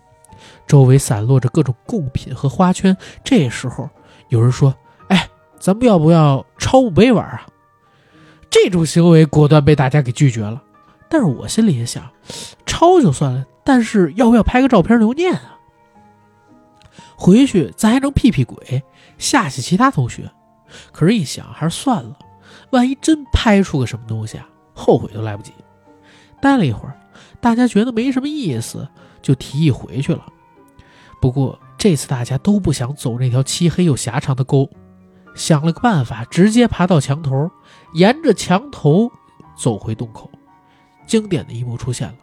周围散落着各种贡品和花圈。这时候有人说：“哎，咱们要不要抄墓碑玩啊？”这种行为果断被大家给拒绝了。但是我心里也想，抄就算了，但是要不要拍个照片留念啊？回去咱还能屁屁鬼，吓吓其他同学。可是，一想还是算了。万一真拍出个什么东西啊，后悔都来不及。待了一会儿，大家觉得没什么意思，就提议回去了。不过这次大家都不想走那条漆黑又狭长的沟，想了个办法，直接爬到墙头，沿着墙头走回洞口。经典的一幕出现了：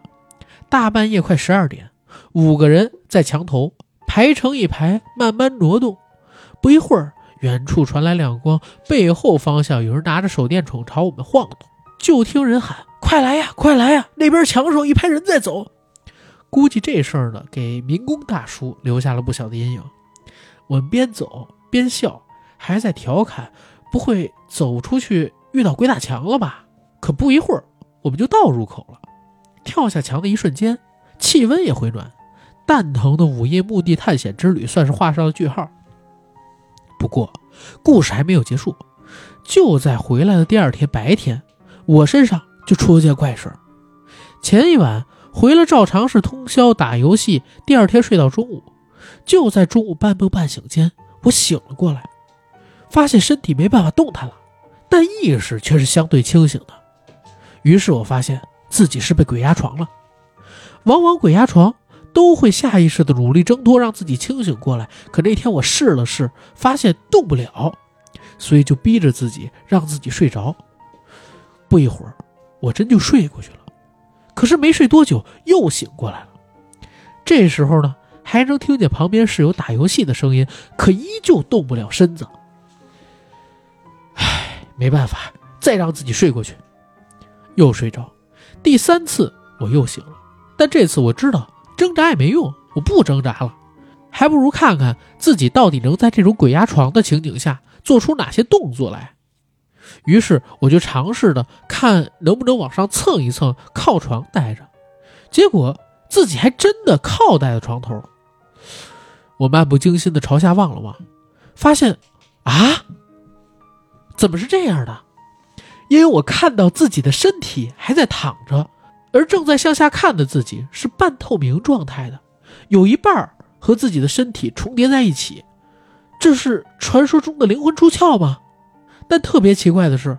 大半夜快十二点，五个人在墙头排成一排，慢慢挪动。不一会儿。远处传来亮光，背后方向有人拿着手电筒朝我们晃动。就听人喊：“快来呀，快来呀！那边墙上一排人在走。”估计这事儿呢，给民工大叔留下了不小的阴影。我们边走边笑，还在调侃：“不会走出去遇到鬼打墙了吧？”可不一会儿，我们就到入口了。跳下墙的一瞬间，气温也回暖。蛋疼的午夜墓地探险之旅算是画上了句号。不过，故事还没有结束。就在回来的第二天白天，我身上就出了件怪事。前一晚回了照常是通宵打游戏，第二天睡到中午。就在中午半梦半醒间，我醒了过来，发现身体没办法动弹了，但意识却是相对清醒的。于是我发现自己是被鬼压床了。往往鬼压床。都会下意识的努力挣脱，让自己清醒过来。可那天我试了试，发现动不了，所以就逼着自己让自己睡着。不一会儿，我真就睡过去了。可是没睡多久，又醒过来了。这时候呢，还能听见旁边室友打游戏的声音，可依旧动不了身子。唉，没办法，再让自己睡过去，又睡着。第三次我又醒了，但这次我知道。挣扎也没用，我不挣扎了，还不如看看自己到底能在这种鬼压床的情景下做出哪些动作来。于是我就尝试的看能不能往上蹭一蹭，靠床待着。结果自己还真的靠在了床头。我漫不经心的朝下望了望，发现啊，怎么是这样的？因为我看到自己的身体还在躺着。而正在向下看的自己是半透明状态的，有一半儿和自己的身体重叠在一起，这是传说中的灵魂出窍吗？但特别奇怪的是，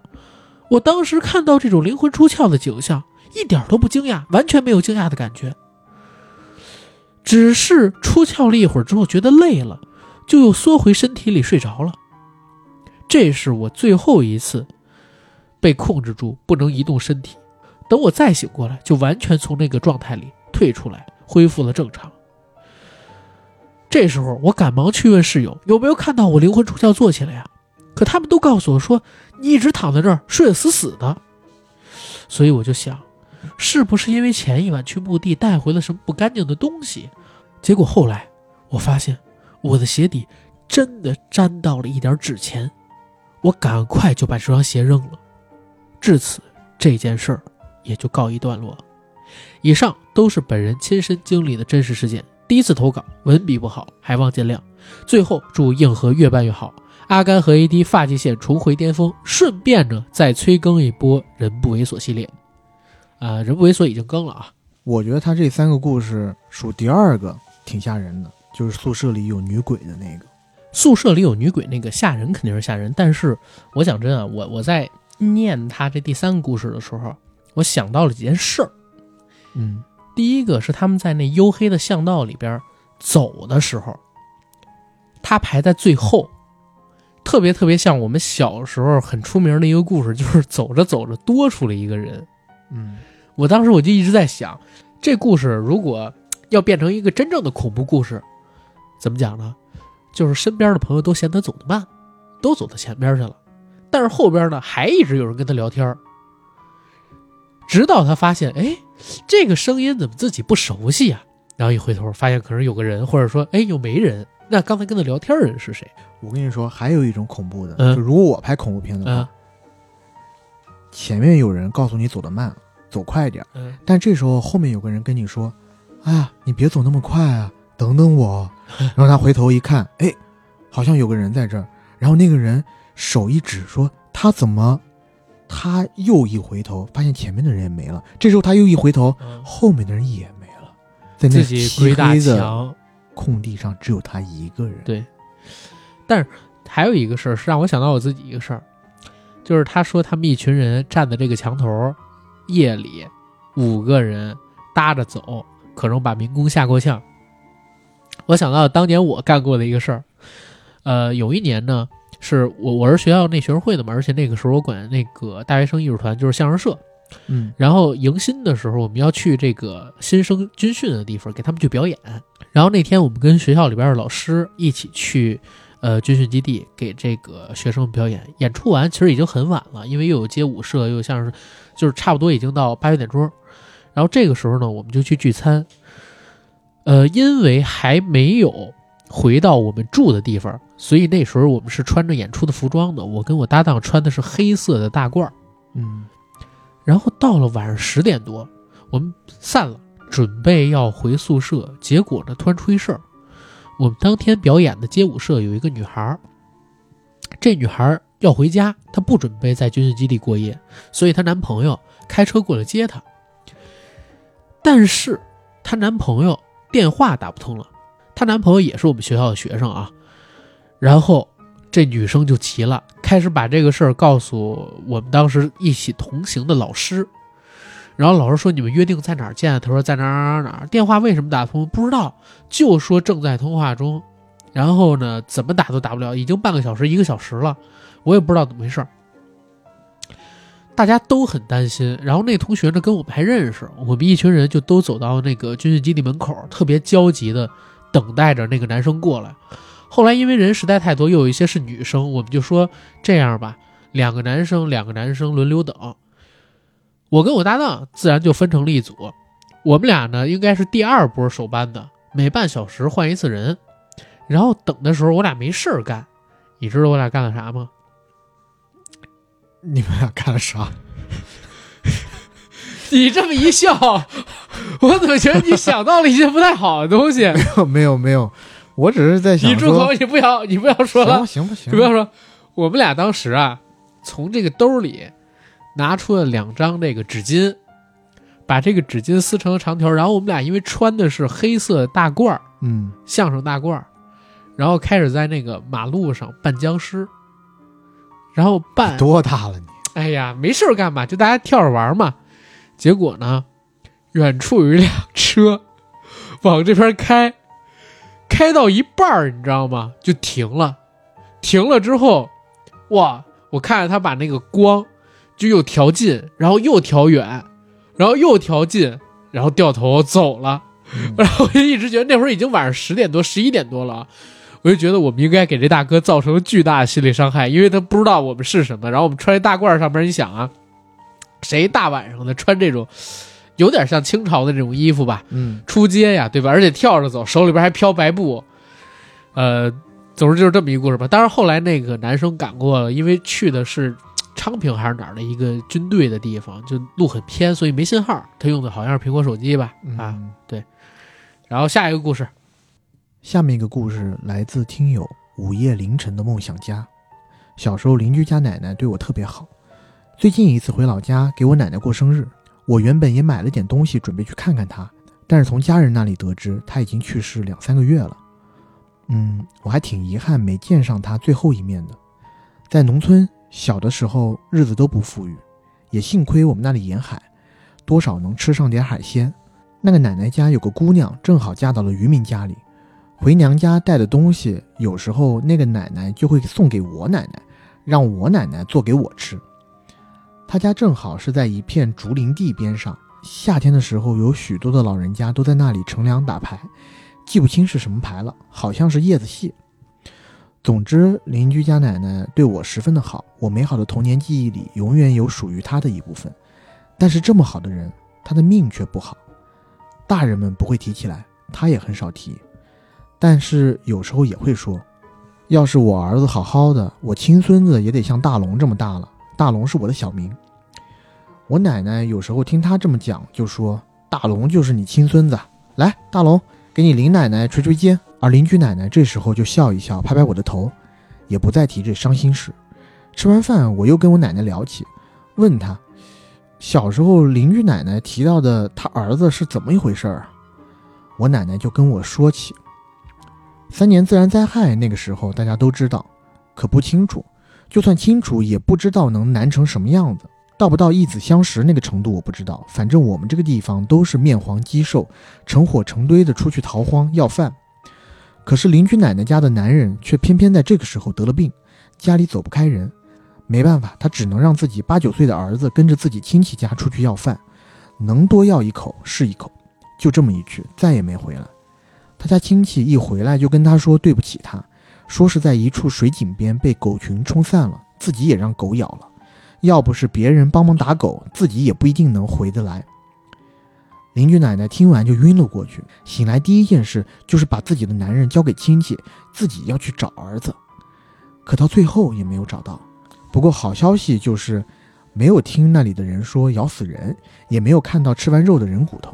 我当时看到这种灵魂出窍的景象，一点都不惊讶，完全没有惊讶的感觉，只是出窍了一会儿之后觉得累了，就又缩回身体里睡着了。这是我最后一次被控制住，不能移动身体。等我再醒过来，就完全从那个状态里退出来，恢复了正常。这时候，我赶忙去问室友有没有看到我灵魂出窍坐起来呀？可他们都告诉我说，你一直躺在这儿睡得死死的。所以我就想，是不是因为前一晚去墓地带回了什么不干净的东西？结果后来我发现，我的鞋底真的沾到了一点纸钱，我赶快就把这双鞋扔了。至此，这件事儿。也就告一段落。以上都是本人亲身经历的真实事件。第一次投稿，文笔不好，还望见谅。最后祝硬核越办越好，阿甘和 AD 发际线重回巅峰。顺便呢，再催更一波《人不猥琐》系列。啊，《人不猥琐》已经更了啊。我觉得他这三个故事数第二个，挺吓人的，就是宿舍里有女鬼的那个。宿舍里有女鬼那个吓人肯定是吓人，但是我讲真啊，我我在念他这第三个故事的时候。我想到了几件事儿，嗯第一个是他们在那黝黑的巷道里边走的时候，他排在最后，特别特别像我们小时候很出名的一个故事，就是走着走着多出了一个人。嗯我当时我就一直在想，这故事如果要变成一个真正的恐怖故事，怎么讲呢？就是身边的朋友都嫌他走得慢，都走到前边去了，但是后边呢还一直有人跟他聊天儿，直到他发现，哎，这个声音怎么自己不熟悉呀、然后一回头发现可能有个人，或者说，哎，又没人。那刚才跟他聊天的人是谁？我跟你说，还有一种恐怖的，嗯就如果我拍恐怖片的话，嗯前面有人告诉你走得慢，走快点，嗯，但这时候后面有个人跟你说：“哎呀，你别走那么快啊，等等我。”然后他回头一看，哎，好像有个人在这儿。然后那个人手一指说：“他怎么？”他又一回头，发现前面的人也没了。这时候他又一回头，嗯后面的人也没了，在那自己漆鬼打黑的墙。空地上只有他一个人。对，但是还有一个事儿是让我想到我自己一个事儿，就是他说他们一群人站在这个墙头，夜里五个人搭着走，可能把民工吓够呛。我想到当年我干过的一个事儿，呃，有一年呢，是我我是学校那学生会的嘛，而且那个时候我管那个大学生艺术团就是相声社，嗯然后迎新的时候，我们要去这个新生军训的地方给他们去表演。然后那天我们跟学校里边的老师一起去，呃，军训基地给这个学生们表演。演出完其实已经很晚了，因为又有街舞社，又有相声，就是差不多已经到八九点钟。然后这个时候呢，我们就去聚餐。呃，因为还没有回到我们住的地方，所以那时候我们是穿着演出的服装的。我跟我搭档穿的是黑色的大褂儿。嗯然后到了晚上十点多，我们散了，准备要回宿舍。结果呢，突然出一事儿。我们当天表演的街舞社有一个女孩，这女孩要回家，她不准备在军训基地过夜，所以她男朋友开车过来接她。但是她男朋友电话打不通了，她男朋友也是我们学校的学生啊。然后这女生就急了，开始把这个事儿告诉我们当时一起同行的老师。然后老师说：“你们约定在哪儿见？”他说：“在哪哪儿哪儿哪。”电话为什么打通？不知道，就说正在通话中。然后呢，怎么打都打不了，已经半个小时、一个小时了，我也不知道怎么回事儿。大家都很担心。然后那同学呢，跟我们还认识，我们一群人就都走到那个军训基地门口，特别焦急的等待着那个男生过来。后来因为人实在太多，又有一些是女生，我们就说这样吧，两个男生，两个男生轮流等。我跟我搭档自然就分成了一组，我们俩呢应该是第二波首班的，每半小时换一次人。然后等的时候，我俩没事儿干，你知道我俩干了啥吗？你们俩干了啥？你这么一笑，我怎么觉得你想到了一些不太好的东西？没有没有没有，我只是在想你住口！你不要，你不要说了。行不行吧行你不要说，我们俩当时啊，从这个兜里拿出了两张这个纸巾，把这个纸巾撕成了长条，然后我们俩因为穿的是黑色的大褂儿，嗯，相声大褂儿，然后开始在那个马路上扮僵尸，然后扮，多大了你？哎呀，没事儿干嘛，就大家跳着玩嘛。结果呢，远处有一辆车 往这边开，开到一半儿，你知道吗？就停了。停了之后，哇！我看着他把那个光就又调近，然后又调远，然后又调近，然后掉头走了。嗯然后我就一直觉得那会儿已经晚上十点多、十一点多了啊，我就觉得我们应该给这大哥造成巨大的心理伤害，因为他不知道我们是什么。然后我们穿一大褂儿上边，你想啊，谁大晚上的穿这种有点像清朝的这种衣服吧，嗯出街呀，对吧？而且跳着走，手里边还飘白布，呃，总之就是这么一个故事吧。当然后来那个男生赶过了，因为去的是昌平还是哪儿的一个军队的地方，就路很偏，所以没信号。他用的好像是苹果手机吧，啊。对然后下一个故事，下面一个故事来自听友午夜凌晨的梦想家。小时候邻居家奶奶对我特别好，最近一次回老家给我奶奶过生日，我原本也买了点东西准备去看看她，但是从家人那里得知她已经去世两三个月了。嗯，我还挺遗憾没见上她最后一面的。在农村，小的时候日子都不富裕，也幸亏我们那里沿海，多少能吃上点海鲜。那个奶奶家有个姑娘，正好嫁到了渔民家里，回娘家带的东西，有时候那个奶奶就会送给我奶奶，让我奶奶做给我吃。他家正好是在一片竹林地边上，夏天的时候有许多的老人家都在那里乘凉打牌，记不清是什么牌了，好像是叶子戏。总之，邻居家奶奶对我十分的好，我美好的童年记忆里永远有属于她的一部分。但是这么好的人，她的命却不好。大人们不会提起来，她也很少提。但是有时候也会说，要是我儿子好好的，我亲孙子也得像大龙这么大了。大龙是我的小名。我奶奶有时候听他这么讲，就说大龙就是你亲孙子。来，大龙，给你林奶奶捶捶肩。而邻居奶奶这时候就笑一笑，拍拍我的头，也不再提这伤心事。吃完饭，我又跟我奶奶聊起，问她小时候邻居奶奶提到的他儿子是怎么一回事儿啊？我奶奶就跟我说起，三年自然灾害那个时候大家都知道，可不清楚，就算清楚也不知道能难成什么样子。到不到一子相识那个程度，我不知道。反正我们这个地方都是面黄肌瘦，成伙成堆的出去逃荒要饭。可是邻居奶奶家的男人却偏偏在这个时候得了病，家里走不开人，没办法，他只能让自己八九岁的儿子跟着自己亲戚家出去要饭，能多要一口是一口，就这么一句，再也没回来。他家亲戚一回来就跟他说对不起他，说是在一处水井边被狗群冲散了，自己也让狗咬了，要不是别人帮忙打狗，自己也不一定能回得来。邻居奶奶听完就晕了过去，醒来第一件事就是把自己的男人交给亲戚，自己要去找儿子，可到最后也没有找到。不过好消息就是，没有听那里的人说咬死人，也没有看到吃完肉的人骨头。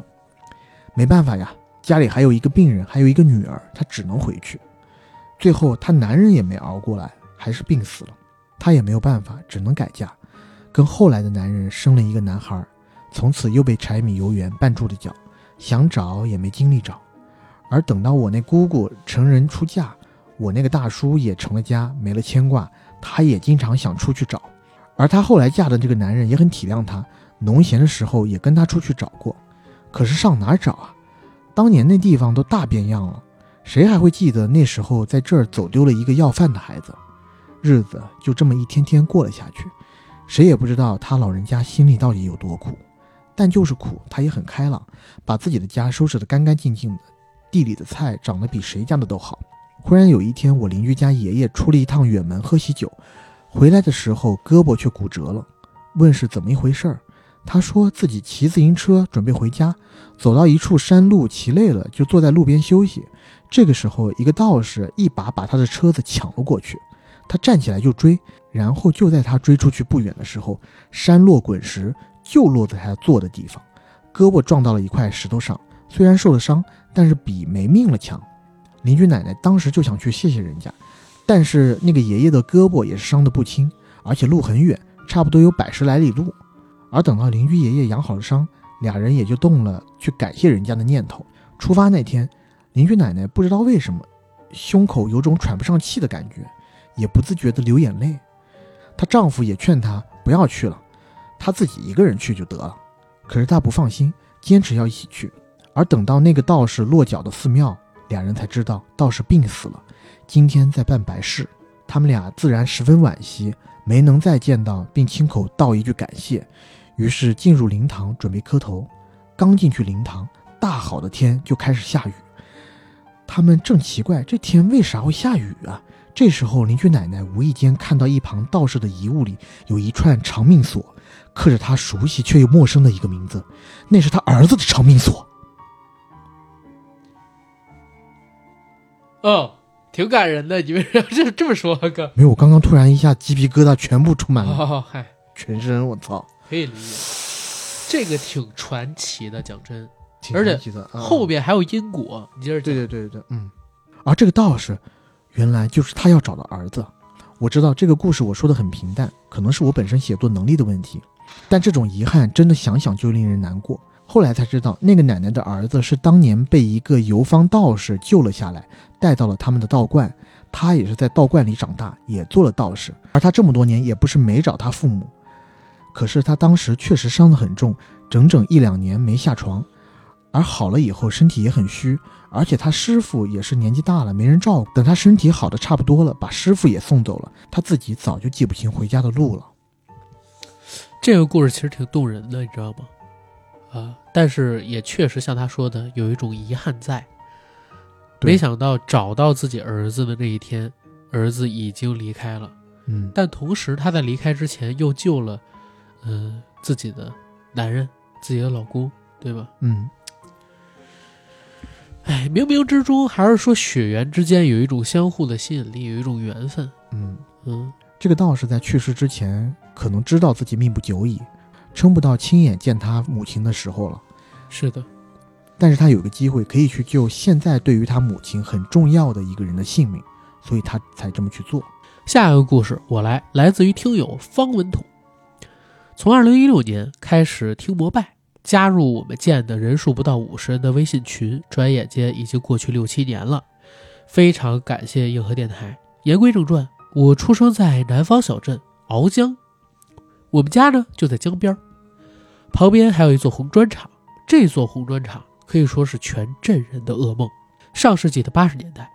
没办法呀，家里还有一个病人，还有一个女儿，她只能回去。最后她男人也没熬过来，还是病死了，她也没有办法，只能改嫁，跟后来的男人生了一个男孩。从此又被柴米油盐绊住了脚，想找也没精力找。而等到我那姑姑成人出嫁，我那个大叔也成了家，没了牵挂，他也经常想出去找。而她后来嫁的这个男人也很体谅她，农闲的时候也跟她出去找过。可是上哪找啊？当年那地方都大变样了，谁还会记得那时候在这儿走丢了一个要饭的孩子？日子就这么一天天过了下去，谁也不知道他老人家心里到底有多苦。但就是苦，他也很开朗，把自己的家收拾得干干净净的，地里的菜长得比谁家的都好。忽然有一天，我邻居家爷爷出了一趟远门喝喜酒，回来的时候胳膊却骨折了，问是怎么一回事儿。他说自己骑自行车准备回家，走到一处山路，骑累了就坐在路边休息。这个时候，一个道士一把把他的车子抢了过去，他站起来就追，然后就在他追出去不远的时候，山落滚石。就落在他坐的地方，胳膊撞到了一块石头上，虽然受了伤，但是比没命了强。邻居奶奶当时就想去谢谢人家，但是那个爷爷的胳膊也是伤得不轻，而且路很远，差不多有百十来里路。而等到邻居爷爷养好了伤，俩人也就动了去感谢人家的念头。出发那天，邻居奶奶不知道为什么，胸口有种喘不上气的感觉，也不自觉地流眼泪。她丈夫也劝她不要去了。她自己一个人去就得了，可是她不放心，坚持要一起去。而等到那个道士落脚的寺庙，两人才知道道士病死了，今天在办白事。他们俩自然十分惋惜，没能再见到，并亲口道一句感谢。于是进入灵堂准备磕头。刚进去灵堂，大好的天就开始下雨。他们正奇怪这天为啥会下雨啊？这时候邻居奶奶无意间看到一旁道士的遗物里有一串长命锁。刻着他熟悉却又陌生的一个名字，那是他儿子的长命锁。哦，挺感人的，你为啥这这么说，哥？没有，我刚刚突然一下鸡皮疙瘩全部充满了，哦，嗨，全身，我操，可以理解。这个挺传奇的，讲真，挺而且，嗯后边还有因果，你接着讲。对对对对对，嗯。而这个道士，原来就是他要找的儿子。我知道这个故事我说的很平淡，可能是我本身写作能力的问题。但这种遗憾真的想想就令人难过。后来才知道，那个奶奶的儿子是当年被一个游方道士救了下来，带到了他们的道观。他也是在道观里长大，也做了道士。而他这么多年也不是没找他父母，可是他当时确实伤得很重，整整一两年没下床。而好了以后身体也很虚，而且他师傅也是年纪大了，没人照顾。等他身体好的差不多了，把师傅也送走了，他自己早就记不清回家的路了。这个故事其实挺动人的，你知道吗？啊，但是也确实像他说的，有一种遗憾在。没想到找到自己儿子的那一天，儿子已经离开了。嗯，但同时他在离开之前又救了，呃，自己的男人，自己的老公，对吧？嗯，哎，冥冥之中还是说血缘之间有一种相互的吸引力，有一种缘分。嗯，嗯，这个道士在去世之前，可能知道自己命不久矣，撑不到亲眼见他母亲的时候了。是的，但是他有个机会可以去救现在对于他母亲很重要的一个人的性命，所以他才这么去做。下一个故事我来，来自于听友方文统。从二零一六年开始听膜拜，加入我们建的人数不到五十人的微信群，转眼间已经过去六七年了。非常感谢硬核电台。言归正传，我出生在南方小镇鳌江，我们家呢就在江边，旁边还有一座红砖厂。这座红砖厂可以说是全镇人的噩梦。上世纪的八十年代。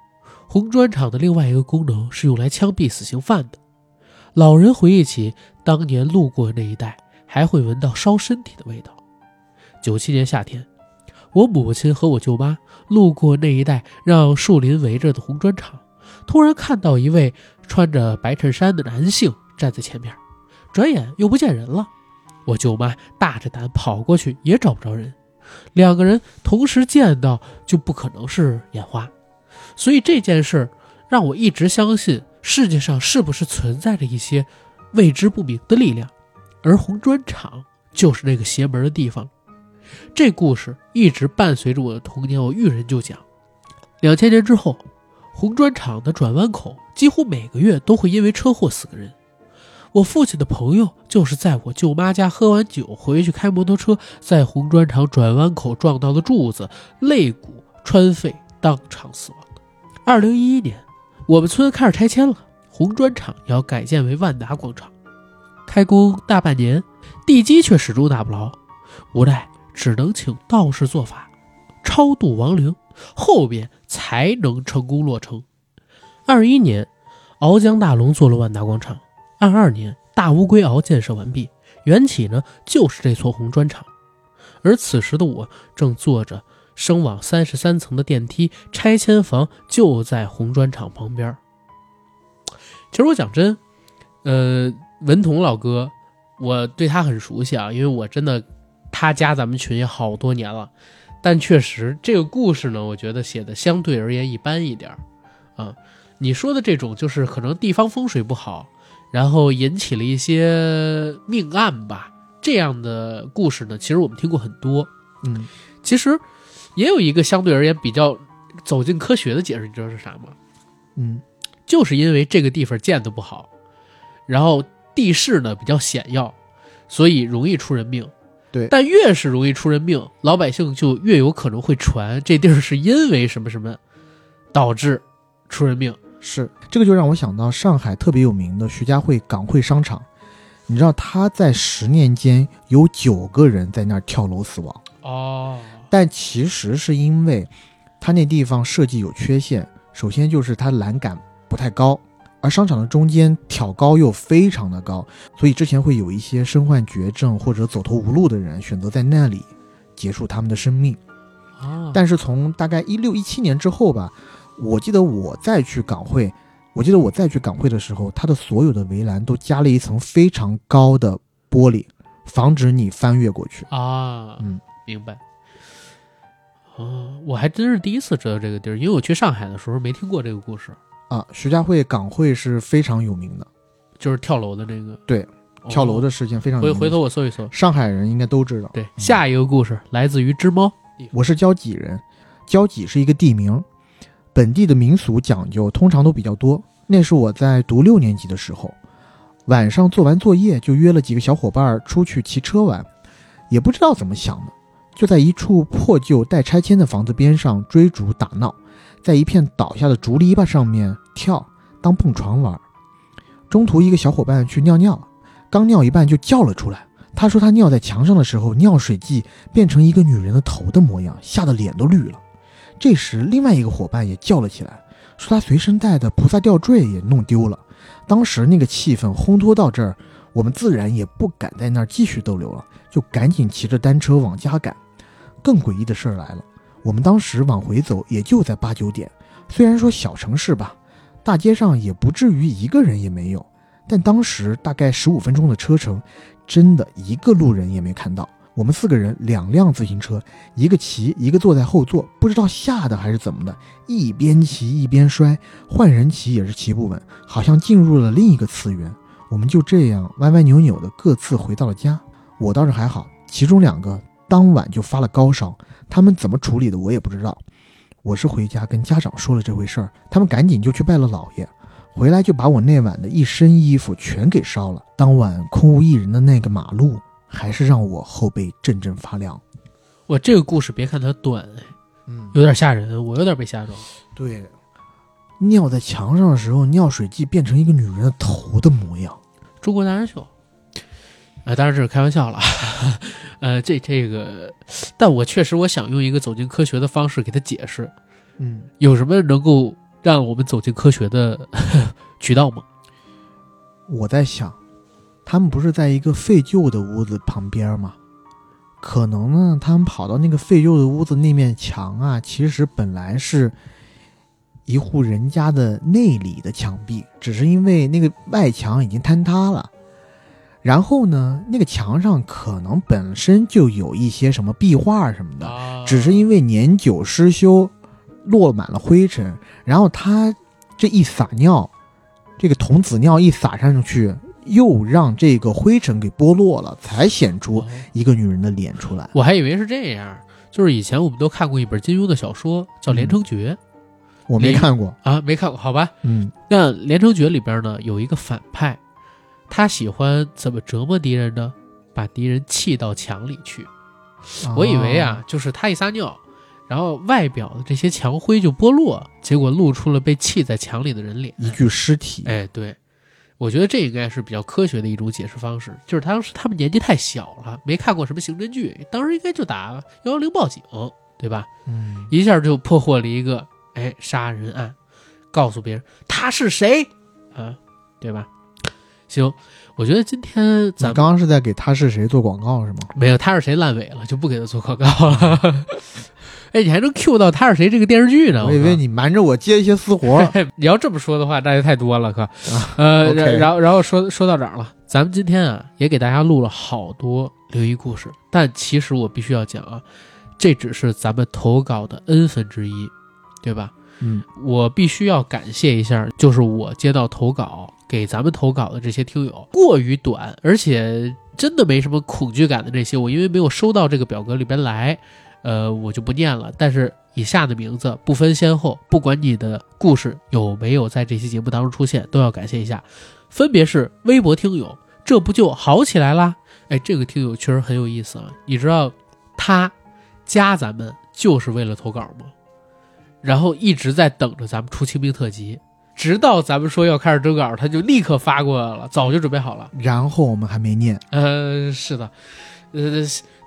红砖厂的另外一个功能是用来枪毙死刑犯的。老人回忆起当年路过那一带，还会闻到烧身体的味道。九七年夏天，我母亲和我舅妈路过那一带让树林围着的红砖厂，突然看到一位穿着白衬衫的男性站在前面，转眼又不见人了。我舅妈大着胆跑过去，也找不着人。两个人同时见到，就不可能是眼花。所以这件事让我一直相信世界上是不是存在着一些未知不明的力量，而红砖厂就是那个邪门的地方。这故事一直伴随着我的童年，我遇人就讲。两千年之后，红砖厂的转弯口几乎每个月都会因为车祸死个人。我父亲的朋友就是在我舅妈家喝完酒回去开摩托车，在红砖厂转弯口撞到了柱子，肋骨穿肺，当场死亡。二零一一年，我们村开始拆迁了，红砖厂要改建为万达广场。开工大半年，地基却始终打不牢，无奈只能请道士做法，超度亡灵，后边才能成功落成。二一年，鳌江大龙做了万达广场；二二年，大乌龟鳌建设完毕，缘起呢就是这座红砖厂。而此时的我正坐着。升往三十三层的电梯，拆迁房就在红砖厂旁边。其实我讲真，呃，文彤老哥，我对他很熟悉啊，因为我真的他加咱们群也好多年了。但确实这个故事呢，我觉得写的相对而言一般一点啊。你说的这种就是可能地方风水不好，然后引起了一些命案吧，这样的故事呢，其实我们听过很多。嗯，其实。也有一个相对而言比较走进科学的解释，你知道是啥吗？嗯，就是因为这个地方建的不好，然后地势呢比较险要，所以容易出人命。对，但越是容易出人命，老百姓就越有可能会传这地儿是因为什么什么导致出人命。是这个就让我想到上海特别有名的徐家汇港汇商场，你知道他在十年间有九个人在那儿跳楼死亡。哦。但其实是因为，他那地方设计有缺陷。首先就是它栏杆不太高，而商场的中间挑高又非常的高，所以之前会有一些身患绝症或者走投无路的人选择在那里结束他们的生命。啊！但是从大概一六一七年之后吧，我记得我再去港汇，我记得我再去港汇的时候，它的所有的围栏都加了一层非常高的玻璃，防止你翻越过去。啊，嗯，明白。哦，我还真是第一次知道这个地儿，因为我去上海的时候没听过这个故事啊。徐家汇港汇是非常有名的，就是跳楼的这个。对，哦、跳楼的事情非常有名。回回头我搜一搜，上海人应该都知道。对，下一个故事来自于只猫。我是交戟人，交戟是一个地名，本地的民俗讲究通常都比较多。那是我在读六年级的时候，晚上做完作业就约了几个小伙伴出去骑车玩，也不知道怎么想的。就在一处破旧待拆迁的房子边上追逐打闹，在一片倒下的竹篱笆上面跳，当蹦床玩。中途一个小伙伴去尿尿，刚尿一半就叫了出来，他说他尿在墙上的时候，尿水迹变成一个女人的头的模样，吓得脸都绿了。这时，另外一个伙伴也叫了起来，说他随身带的菩萨吊坠也弄丢了。当时那个气氛烘托到这儿，我们自然也不敢在那儿继续逗留了，就赶紧骑着单车往家赶。更诡异的事儿来了，我们当时往回走也就在八九点，虽然说小城市吧，大街上也不至于一个人也没有，但当时大概十五分钟的车程，真的一个路人也没看到。我们四个人，两辆自行车，一个骑，一个坐在后座，不知道吓的还是怎么的，一边骑一边摔，换人骑也是骑不稳，好像进入了另一个次元。我们就这样歪歪扭扭的各自回到了家。我倒是还好，其中两个当晚就发了高烧，他们怎么处理的我也不知道。我是回家跟家长说了这回事儿，他们赶紧就去拜了老爷，回来就把我那晚的一身衣服全给烧了。当晚空无一人的那个马路。还是让我后背阵阵发凉。我这个故事别看它短，嗯，有点吓人，我有点被吓着。对，尿在墙上的时候，尿水迹变成一个女人的头的模样。中国达人秀，啊，当然这是开玩笑了。呃，这这个，但我确实我想用一个走进科学的方式给他解释。嗯，有什么能够让我们走进科学的 渠道吗？我在想。他们不是在一个废旧的屋子旁边吗？可能呢，他们跑到那个废旧的屋子那面墙啊，其实本来是一户人家的内里的墙壁，只是因为那个外墙已经坍塌了。然后呢，那个墙上可能本身就有一些什么壁画什么的，只是因为年久失修，落满了灰尘。然后他这一撒尿，这个童子尿一撒上去。又让这个灰尘给剥落了，才显出一个女人的脸出来。我还以为是这样，就是以前我们都看过一本金庸的小说，叫《连城诀》，我没看过啊，没看过，好吧。嗯，那《连城诀》里边呢，有一个反派，他喜欢怎么折磨敌人呢？把敌人砌到墙里去。我以为啊，就是他一撒尿，然后外表的这些墙灰就剥落，结果露出了被砌在墙里的人脸，一具尸体。哎，对。我觉得这应该是比较科学的一种解释方式，就是当时他们年纪太小了，没看过什么刑侦剧，当时应该就打幺幺零报警，对吧？嗯，一下就破获了一个哎杀人案，告诉别人他是谁啊，对吧？行，我觉得今天咱刚刚是在给他是谁做广告是吗？没有，他是谁烂尾了，就不给他做广告了。哎，你还能 Q 到他是谁这个电视剧呢？我以为你瞒着我接一些私活。你要这么说的话，那就太多了，可。呃，然后然后说说到这儿了，咱们今天啊也给大家录了好多灵异故事，但其实我必须要讲啊，这只是咱们投稿的 n 分之一，对吧？嗯，我必须要感谢一下，就是我接到投稿给咱们投稿的这些听友，过于短，而且真的没什么恐惧感的这些，我因为没有收到这个表格里边来。呃，我就不念了。但是以下的名字不分先后，不管你的故事有没有在这期节目当中出现，都要感谢一下。分别是微博听友，这不就好起来啦？哎，这个听友确实很有意思啊。你知道他加咱们就是为了投稿吗？然后一直在等着咱们出清明特辑，直到咱们说要开始征稿，他就立刻发过来了，早就准备好了。然后我们还没念。呃，是的，呃，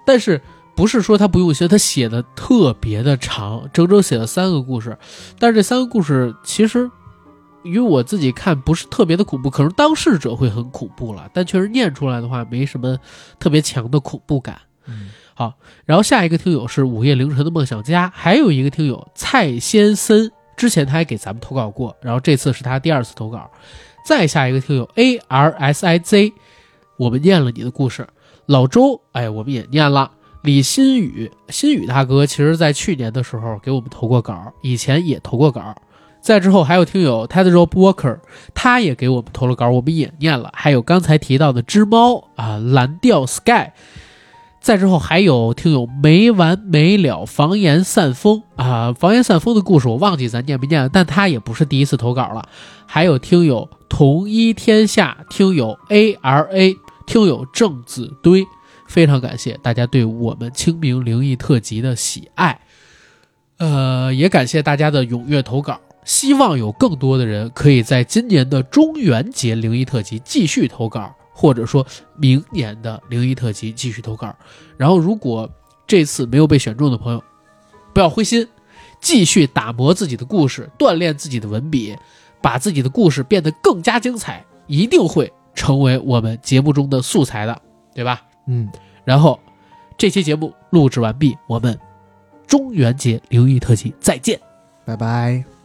但是。不是说他不用心，他写的特别的长，整整写了三个故事。但是这三个故事其实，因为我自己看不是特别的恐怖，可能当事者会很恐怖了，但确实念出来的话没什么特别强的恐怖感。嗯，好，然后下一个听友是午夜凌晨的梦想家，还有一个听友蔡先森，之前他还给咱们投稿过，然后这次是他第二次投稿。再下一个听友 A R S I Z，我们念了你的故事。老周，哎，我们也念了。李新宇，新宇大哥，其实在去年的时候给我们投过稿，以前也投过稿。再之后还有听友 Ted Rob Walker，他也给我们投了稿，我们也念了。还有刚才提到的只猫啊，蓝调 Sky。再之后还有听友没完没了，房檐散风啊，房檐散风的故事我忘记咱念没念了，但他也不是第一次投稿了。还有听友同一天下，听友 A R A，听友郑子堆。非常感谢大家对我们清明灵异特辑的喜爱，呃，也感谢大家的踊跃投稿。希望有更多的人可以在今年的中元节灵异特辑继续投稿，或者说明年的灵异特辑继续投稿。然后，如果这次没有被选中的朋友，不要灰心，继续打磨自己的故事，锻炼自己的文笔，把自己的故事变得更加精彩，一定会成为我们节目中的素材的，对吧？嗯，然后，这期节目录制完毕，我们中元节灵异特辑再见。拜拜。